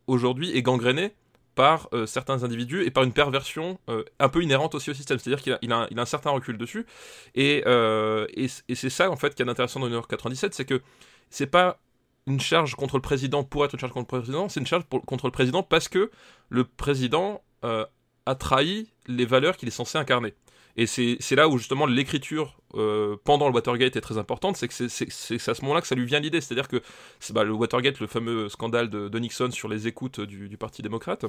aujourd'hui est gangréné par euh, certains individus et par une perversion euh, un peu inhérente aussi au système. C'est-à-dire qu'il a, il a, un certain recul dessus. Et, euh, et, c'est ça, en fait, qui est intéressant dans New York 97, c'est que c'est pas une charge contre le président pour être une charge contre le président, c'est une charge contre le président parce que le président a trahi les valeurs qu'il est censé incarner. Et c'est là où justement l'écriture euh, pendant le Watergate est très importante, c'est que c'est à ce moment-là que ça lui vient l'idée. C'est-à-dire que bah, le Watergate, le fameux scandale de, Nixon sur les écoutes du Parti démocrate,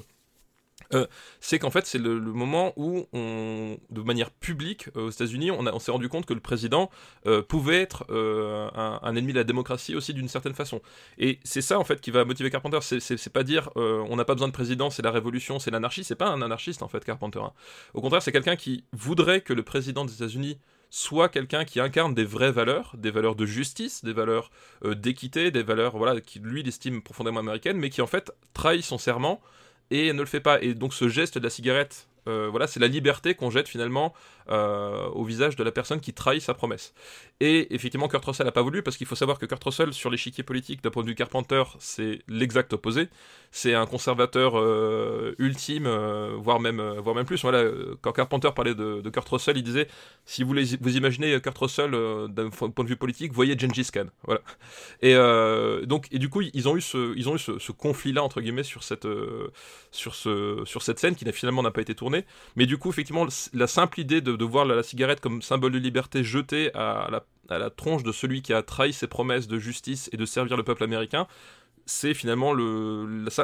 euh, c'est qu'en fait c'est le, moment où de manière publique euh, aux États-Unis, on, s'est rendu compte que le président euh, pouvait être un, ennemi de la démocratie aussi d'une certaine façon. Et c'est ça en fait qui va motiver Carpenter. C'est pas dire on n'a pas besoin de président, c'est la révolution, c'est l'anarchie. C'est pas un anarchiste en fait Carpenter. Hein. Au contraire, c'est quelqu'un qui voudrait que le président des États-Unis soit quelqu'un qui incarne des vraies valeurs, des valeurs de justice, des valeurs d'équité, des valeurs voilà qui lui il estime profondément américaines, mais qui en fait trahit son serment et ne le fait pas. Et donc ce geste de la cigarette, euh, voilà, c'est la liberté qu'on jette finalement euh, au visage de la personne qui trahit sa promesse. Et effectivement, Kurt Russell n'a pas voulu, parce qu'il faut savoir que Kurt Russell, sur l'échiquier politique, d'un point de vue Carpenter, c'est l'exact opposé. C'est un conservateur euh, ultime, euh, voire, même, voire même plus. Voilà, quand Carpenter parlait de, de, Kurt Russell, il disait si vous vous imaginez Kurt Russell d'un point de vue politique, voyez Gengis Khan. Voilà. Et, donc, et du coup, ils ont eu ce, ils ont eu ce conflit-là, entre guillemets, sur cette, sur ce, sur cette scène qui finalement n'a pas été tournée. Mais du coup, effectivement, la simple idée de, de voir la, cigarette comme symbole de liberté jetée à la, tronche de celui qui a trahi ses promesses de justice et de servir le peuple américain, c'est finalement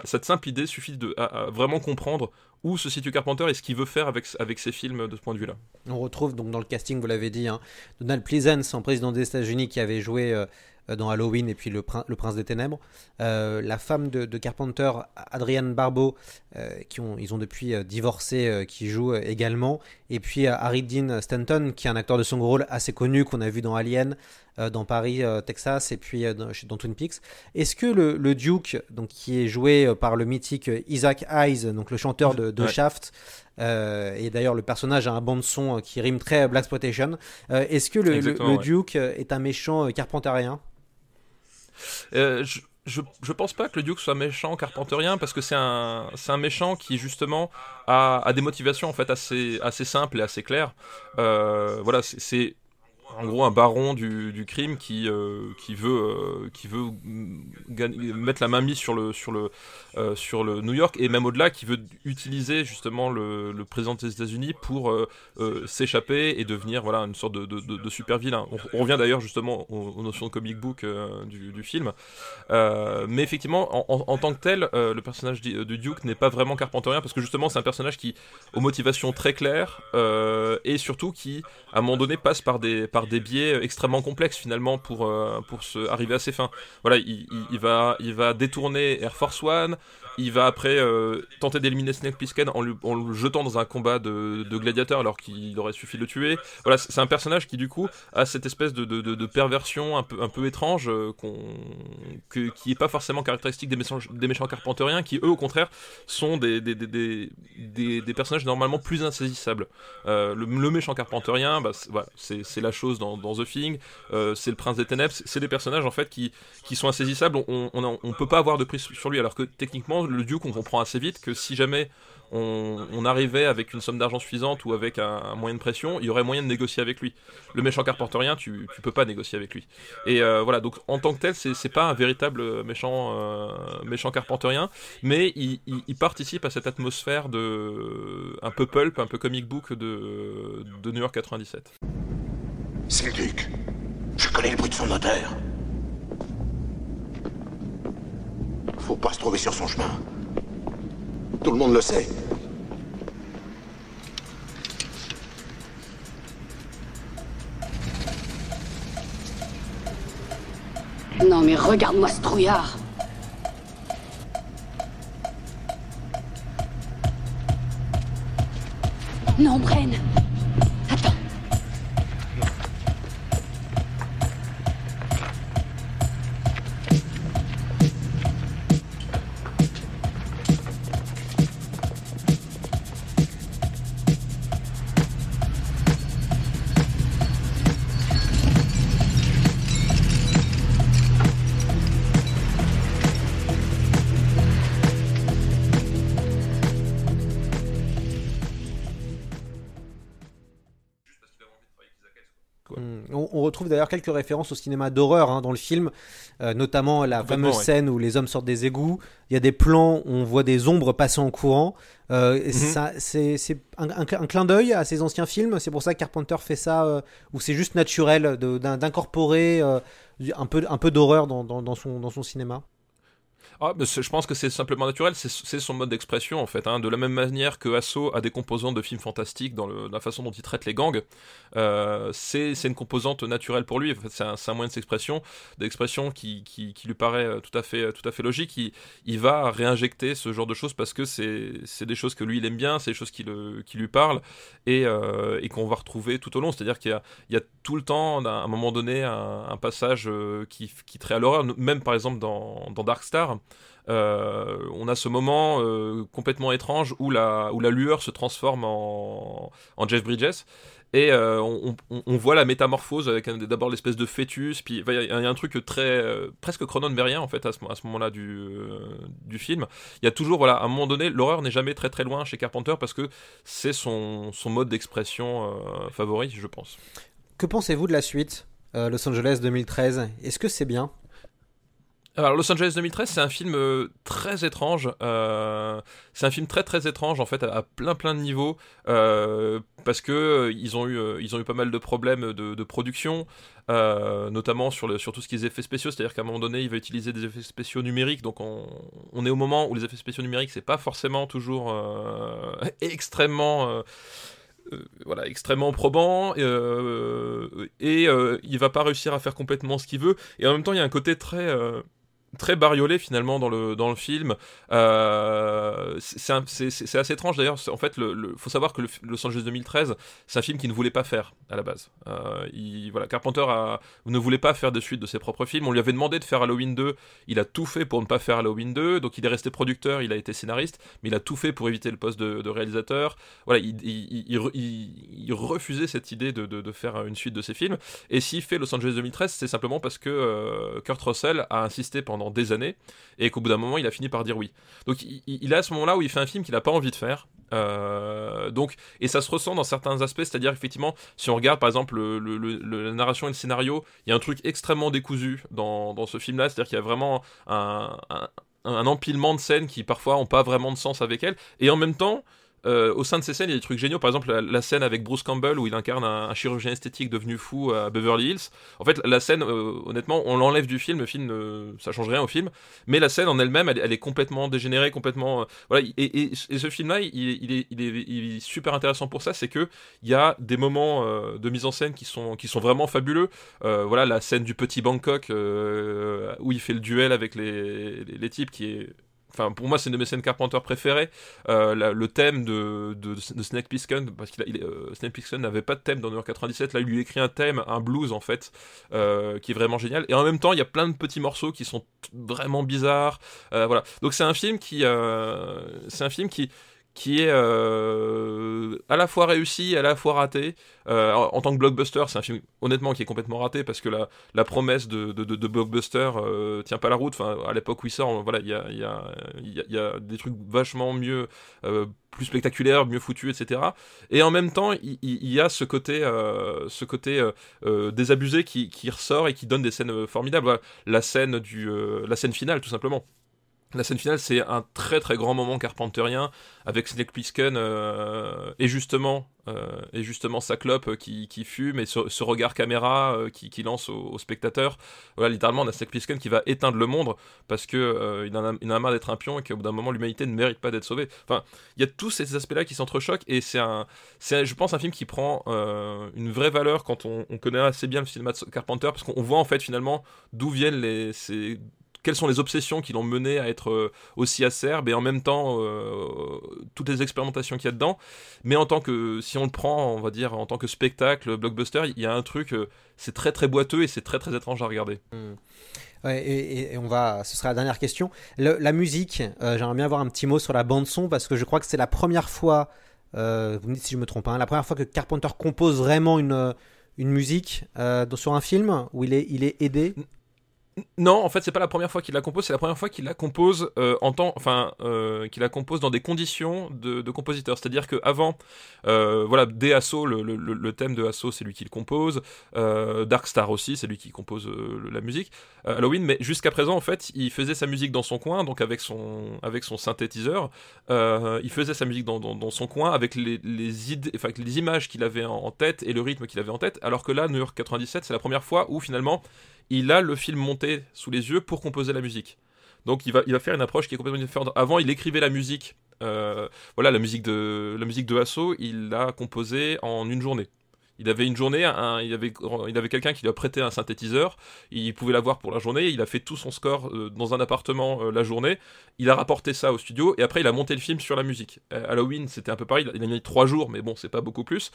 cette simple idée suffit de à, vraiment comprendre où se situe Carpenter et ce qu'il veut faire avec, avec ses films de ce point de vue-là. On retrouve donc dans le casting, vous l'avez dit, hein, Donald Pleasance en président des États-Unis qui avait joué euh, dans Halloween et puis Le, le Prince des Ténèbres. Euh, la femme de, de Carpenter, Adrienne Barbeau, euh, qui ont, ils ont depuis euh, divorcé, euh, qui joue également. Et puis Harry Dean Stanton, qui est un acteur de second rôle assez connu, qu'on a vu dans Alien, dans Paris, Texas, et puis dans, dans Twin Peaks. Est-ce que le, le, Duke, donc, qui est joué par le mythique Isaac Hayes, donc le chanteur de, de ouais. Shaft, euh, et d'ailleurs, le personnage a un bande son qui rime très Black Exploitation. Euh, Est-ce que le, le, le ouais. Duke est un méchant carpenterien euh, je, je, je, pense pas que le Duke soit méchant carpenterien parce que c'est un, méchant qui justement a, a, des motivations en fait assez, assez simples et assez claires. Euh, voilà, c'est en gros un baron du, du crime qui, euh, qui veut, euh, qui veut mettre la main mise sur le, sur, le, euh, sur le New York et même au-delà qui veut utiliser justement le, le président des États-Unis pour s'échapper et devenir voilà, une sorte de, de, de- de super vilain. On, revient d'ailleurs justement aux, notions de comic book du, du film. Mais effectivement, en, en- tant que tel, le personnage du Duke n'est pas vraiment carpenterien parce que justement c'est un personnage qui aux motivations très claires et surtout qui à un moment donné passe par des des biais extrêmement complexes finalement pour euh, pour se arriver à ses fins. Voilà, il, il- il va il va détourner Air Force One, il va après euh, tenter d'éliminer Snake Plissken en, le jetant dans un combat de, de gladiateur alors qu'il aurait suffi de le tuer. Voilà, c'est un personnage qui du coup a cette espèce de, de, de- perversion un peu un peu étrange euh, que- qui est pas forcément caractéristique des méchants des méchants carpenteriens qui eux au contraire sont des des, des, des, personnages normalement plus insaisissables. Euh, le, méchant carpenterien, bah, c'est voilà, la chose dans, The Thing, euh, c'est le prince des ténèbres, c'est des personnages en fait qui, qui sont insaisissables, on, on peut pas avoir de prise sur lui, alors que techniquement le Duke on comprend assez vite que si jamais on, arrivait avec une somme d'argent suffisante ou avec un, moyen de pression, il y aurait moyen de négocier avec lui. Le méchant carpenterien, tu, tu peux pas négocier avec lui. Et euh, voilà, donc en tant que tel, c'est pas un véritable méchant, euh, méchant carpenterien, mais il participe à cette atmosphère de un peu pulp, un peu comic book de, de New York 97. C'est le duc. Je connais le bruit de son moteur. Faut pas se trouver sur son chemin. Tout le monde le sait. Non mais regarde-moi ce trouillard Non, Bren D'ailleurs quelques références au cinéma d'horreur hein, dans le film, euh, notamment la fameuse ouais. scène où les hommes sortent des égouts. Il y a des plans où on voit des ombres passer en courant. Euh, Mhm. c'est un, un- un clin d'œil à ces anciens films. C'est pour ça que Carpenter fait ça, euh, ou c'est juste naturel d'incorporer euh, un peu, un peu d'horreur dans, dans- dans son, dans son cinéma. Ah, je pense que c'est simplement naturel, c'est son mode d'expression en fait. hein. De la même manière que Asso a des composantes de films fantastiques dans la façon dont il traite les gangs, euh, c'est une composante naturelle pour lui. En fait, c'est un, moyen de s'expression, d'expression qui, lui paraît euh, tout à fait, logique. Il, va réinjecter ce genre de choses parce que c'est des choses que lui il aime bien, c'est des choses qui, lui parlent et, euh, et qu'on va retrouver tout au long. C'est-à-dire qu'il y a, tout le temps, à un moment donné, un, passage qui, traite à l'horreur. Même par exemple dans Dark Star. Euh, on a ce moment euh, complètement étrange où la, où la lueur se transforme en, Jeff Bridges. Et euh, on, voit la métamorphose avec d'abord l'espèce de fœtus, puis il y, a un truc très presque Cronenbergien en fait à ce, à ce moment-là du, du film. Il y a toujours voilà à un moment donné l'horreur n'est jamais très très loin chez Carpenter parce que c'est son, son mode d'expression favori, je pense. Que pensez-vous de la suite Los Angeles 2013 Est-ce que c'est bien? Alors Los Angeles 2013, c'est un film euh, très étrange. euh, c'est un film très très étrange en fait à, plein plein de niveaux euh, parce que ils ont eu ils ont eu pas mal de problèmes de, production, notamment sur sur tout ce qui est effets spéciaux. C'est-à-dire qu'à un moment donné, il va utiliser des effets spéciaux numériques. Donc on, on est au moment où les effets spéciaux numériques c'est pas forcément toujours [LAUGHS] extrêmement voilà, extrêmement probant et il va pas réussir à faire complètement ce qu'il veut et en même temps il y a un côté très très bariolé finalement dans le dans le film. Euh, c'est assez étrange d'ailleurs. En fait le- faut savoir que le Los Angeles 2013 c'est un film qu'il ne voulait pas faire à la base. Euh, il, voilà Carpenter a- ne voulait pas faire de suite de ses propres films. On lui avait demandé de faire Halloween 2 il a tout fait pour ne pas faire Halloween 2 donc il est resté producteur il a été scénariste mais il a tout fait pour éviter le poste de, réalisateur. Voilà il, il- il- il- il- il refusait cette idée de, de- de faire une suite de ses films. Et s'il fait Los Angeles 2013 c'est simplement parce que euh, Kurt Russell a insisté pendant des années, et qu'au bout d'un moment, il a fini par dire oui. Donc il, il à ce moment-là où il fait un film qu'il n'a pas envie de faire. Euh, donc, et ça se ressent dans certains aspects, c'est-à-dire effectivement, si on regarde par exemple le, le- le- la narration et le scénario, il y a un truc extrêmement décousu dans, dans ce film-là, c'est-à-dire qu'il y a vraiment un, un, un empilement de scènes qui parfois ont pas vraiment de sens avec elles, et en même temps, euh, au sein de ces scènes, il y a des trucs géniaux. Par exemple, la, scène avec Bruce Campbell où il incarne un, chirurgien esthétique devenu fou à Beverly Hills. En fait, la scène, euh, honnêtement, on l'enlève du film. Le film, ça change rien au film. Mais la scène en elle-même, elle, est complètement dégénérée, complètement. euh, voilà. Et, ce film-là, il, est, super intéressant pour ça. C'est que il y a des moments de mise en scène qui sont, vraiment fabuleux. Voilà, la scène du petit Bangkok où il fait le duel avec les, les types qui est Enfin, pour moi, c'est une de mes scènes Carpenter préférées. Euh, le thème de, de, Snake Plissken, parce est- euh, Snake Plissken n'avait pas de thème dans New York 97. Là, il lui écrit un thème, un blues en fait, euh, qui est vraiment génial. Et en même temps, il y a plein de petits morceaux qui sont vraiment bizarres. Voilà. Donc c'est un film qui, c'est un film qui qui est euh, à la fois réussi à la fois raté. Euh, en, tant que blockbuster, c'est un film honnêtement qui est complètement raté parce que la, promesse de, blockbuster euh, tient pas la route. Enfin, à l'époque où il sort, voilà, il y a, des trucs vachement mieux, euh, plus spectaculaires, mieux foutus, etc. Et en même temps, il, y a ce côté, ce côté désabusé qui, ressort et qui donne des scènes formidables. La scène du, la scène finale, tout simplement. La scène finale, c'est un très très grand moment carpenterien avec Snake Plissken euh, et justement euh, et justement sa clope qui, qui fume et ce, regard caméra euh, qui, lance au, spectateur. Voilà, littéralement, on a Snake Plissken qui va éteindre le monde parce que euh, il, en a, il en marre d'être un pion et qu'au bout d'un moment, l'humanité ne mérite pas d'être sauvée. Enfin, il y a tous ces aspects-là qui s'entrechoquent et c'est un, c'est, je pense, un film qui prend une vraie valeur quand on, on connaît assez bien le cinéma de Carpenter parce qu'on voit en fait finalement d'où viennent les, ces quelles sont les obsessions qui l'ont mené à être euh, aussi acerbe et en même temps euh, toutes les expérimentations qu'il y a dedans. Mais en tant que, si on le prend, on va dire, en tant que spectacle, blockbuster, il y a un truc, euh, c'est très très boiteux et c'est très très étrange à regarder. Ouais, et, et on va, ce sera la dernière question. Le- la musique, euh, j'aimerais bien avoir un petit mot sur la bande son parce que je crois que c'est la première fois, euh, vous me dites si je me trompe, hein, la première fois que Carpenter compose vraiment une, une musique sur un film où il est, il est aidé? Non, en fait, c'est pas la première fois qu'il la compose, c'est la première fois qu'il la compose euh, en temps, enfin, euh, qu'il la compose dans des conditions de, compositeur. C'est-à-dire que avant, euh, voilà, le, thème de Asso, c'est lui qui le compose. Dark Star aussi, c'est lui qui compose la musique. Halloween, mais jusqu'à présent, en fait, il faisait sa musique dans son coin, donc avec son avec son synthétiseur. Il faisait sa musique dans, son coin avec les, les images qu'il avait en, en tête et le rythme qu'il avait en tête. Alors que là, New York 97, c'est la première fois où finalement il a le film monté sous les yeux pour composer la musique. Donc il va, il va faire une approche qui est complètement différente. Avant, il écrivait la musique. euh, voilà, la musique de la musique de Asso, il l'a composée en une journée. Il avait une journée, il avait, il avait quelqu'un qui lui a prêté un synthétiseur. Il pouvait l'avoir pour la journée. Il a fait tout son score euh, dans un appartement euh, la journée. Il a rapporté ça au studio et après il a monté le film sur la musique. Halloween, c'était un peu pareil. Il a mis trois jours, mais bon, c'est pas beaucoup plus.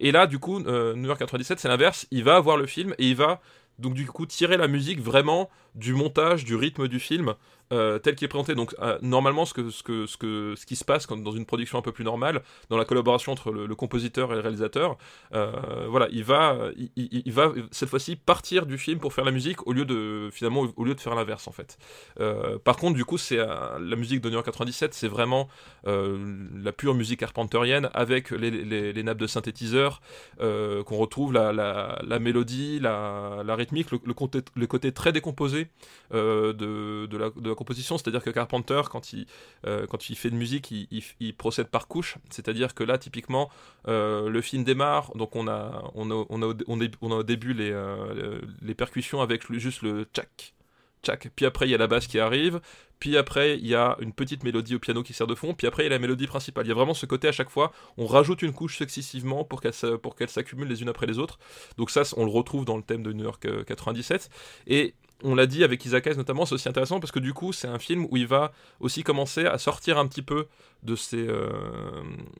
Et là, du coup, New York 97, c'est l'inverse. Il va avoir le film et il va donc du coup tirer la musique vraiment du montage, du rythme du film euh, tel qu'il est présenté. Donc euh, normalement, ce que ce que ce que ce qui se passe dans une production un peu plus normale, dans la collaboration entre le, compositeur et le réalisateur, euh, voilà, il va il, va cette fois-ci partir du film pour faire la musique au lieu de finalement au lieu de faire l'inverse en fait. Par contre, du coup, c'est la musique de New York 97, c'est vraiment la pure musique carpenterienne avec les, les- nappes de synthétiseur euh, qu'on retrouve la, la, la mélodie, la, la rythmique, le, côté, très décomposé de, la, de C'est-à-dire que Carpenter, quand il, euh, quand il fait de musique, il, procède par couche. C'est-à-dire que là, typiquement, euh, le film démarre, donc on a, au, début les, euh, percussions avec juste le tchac, tchac. Puis après, il y a la basse qui arrive. Puis après, il y a une petite mélodie au piano qui sert de fond. Puis après, il y a la mélodie principale. Il y a vraiment ce côté à chaque fois, on rajoute une couche successivement pour qu'elle se- pour qu'elles s'accumulent les unes après les autres. Donc ça, on le retrouve dans le thème de New York euh, 97. Et on l'a dit avec Isaac notamment, c'est aussi intéressant parce que du coup, c'est un film où il va aussi commencer à sortir un petit peu de ses, euh,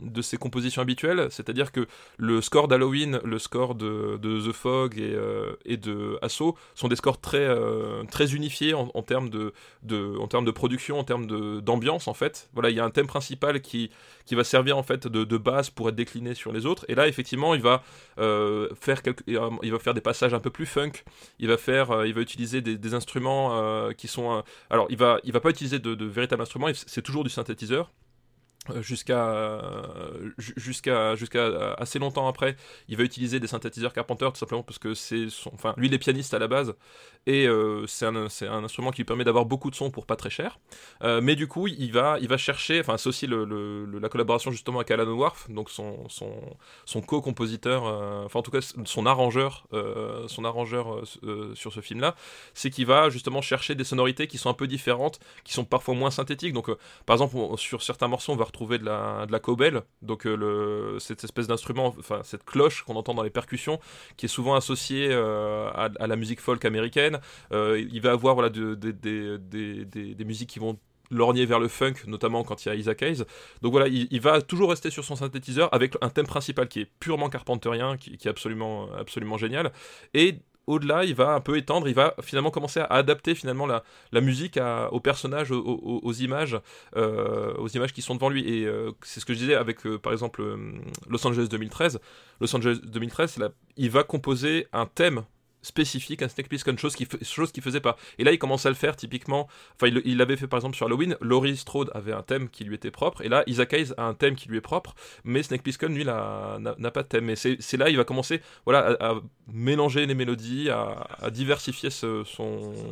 de ses compositions habituelles, c'est-à-dire que le score d'Halloween, le score de, The Fog et, euh, et de Assault sont des scores très, euh, très unifiés en, termes de, de, en termes de production, en termes d'ambiance en fait. Voilà, il y a un thème principal qui, qui va servir en fait de, de base pour être décliné sur les autres, et là effectivement il va faire il va faire des passages un peu plus funk, il va faire, il va utiliser des, instruments qui sont, alors il va, il va pas utiliser de, véritables instruments, c'est toujours du synthétiseur jusqu'à euh, ju- jusqu'à jusqu'à assez longtemps après il va utiliser des synthétiseurs Carpenter tout simplement parce que c'est son enfin lui il est pianiste à la base et euh, c'est un, un instrument qui lui permet d'avoir beaucoup de sons pour pas très cher. Euh, mais du coup il va il va chercher enfin c'est aussi le, la collaboration justement avec Alan Worf donc son son, son co-compositeur euh, enfin en tout cas son arrangeur son arrangeur sur ce film là c'est qu'il va justement chercher des sonorités qui sont un peu différentes qui sont parfois moins synthétiques. Donc par exemple sur certains morceaux on va retrouver de la, de la cobel donc le, cette espèce d'instrument enfin cette cloche qu'on entend dans les percussions qui est souvent associée à la musique folk américaine Euh, il va avoir des- musiques qui vont lorgner vers le funk, notamment quand il y a Isaac Hayes. Donc voilà, il, va toujours rester sur son synthétiseur avec un thème principal qui est purement carpenterien, qui, est absolument, génial. Et au-delà, il va un peu étendre, il va finalement commencer à adapter finalement la, musique aux personnages, aux, images, euh, aux images qui sont devant lui. Et euh, c'est ce que je disais avec, par exemple, Los Angeles 2013. Los Angeles 2013, c'est la- il va composer un thème spécifique, un Snake Plissken, chose qui chose qu'il faisait pas. Et là, il commence à le faire typiquement. Enfin, il l'avait fait par exemple sur Halloween. Laurie Strode avait un thème qui lui était propre, et là, Isaac Hayes a un thème qui lui est propre, mais Snake Plissken, lui, n'a pas de thème. Et c'est c'est là, il va commencer, voilà, à, à mélanger les mélodies, à, à diversifier son,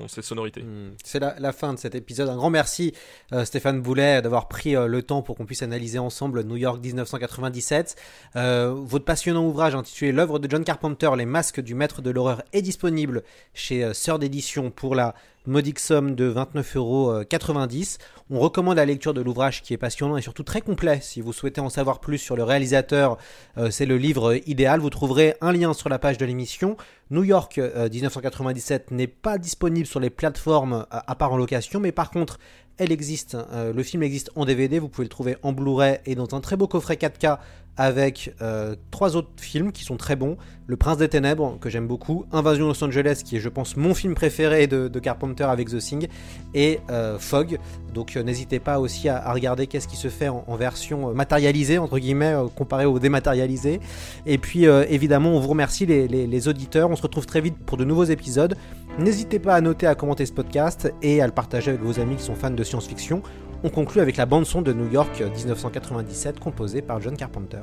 ses sonorités. C'est la, la fin de cet épisode. Un grand merci euh, Stéphane Boulet d'avoir pris euh, le temps pour qu'on puisse analyser ensemble New York 1997. Euh, votre passionnant ouvrage intitulé L'œuvre de John Carpenter, Les masques du maître de l'horreur disponible chez euh, Sœur d'édition pour la modique somme de 29,90€. On recommande la lecture de l'ouvrage qui est passionnant et surtout très complet. Si vous souhaitez en savoir plus sur le réalisateur, euh, c'est le livre idéal. Vous trouverez un lien sur la page de l'émission. New York euh, 1997 n'est pas disponible sur les plateformes à part en location, mais par contre, elle existe. euh, le film existe en DVD. Vous pouvez le trouver en Blu-ray et dans un très beau coffret 4K avec euh, trois autres films qui sont très bons. Le Prince des Ténèbres, que j'aime beaucoup. Invasion Los Angeles, qui est, je pense, mon film préféré de, Carpenter avec The Thing. Et euh, Fog. Donc n'hésitez pas aussi à, regarder qu'est-ce qui se fait en, version matérialisée, entre guillemets, comparé au dématérialisé. Et puis, évidemment, on vous remercie les auditeurs. On se retrouve très vite pour de nouveaux épisodes. N'hésitez pas à noter, à commenter ce podcast et à le partager avec vos amis qui sont fans de science-fiction. On conclut avec la bande-son de New York 1997 composée par John Carpenter.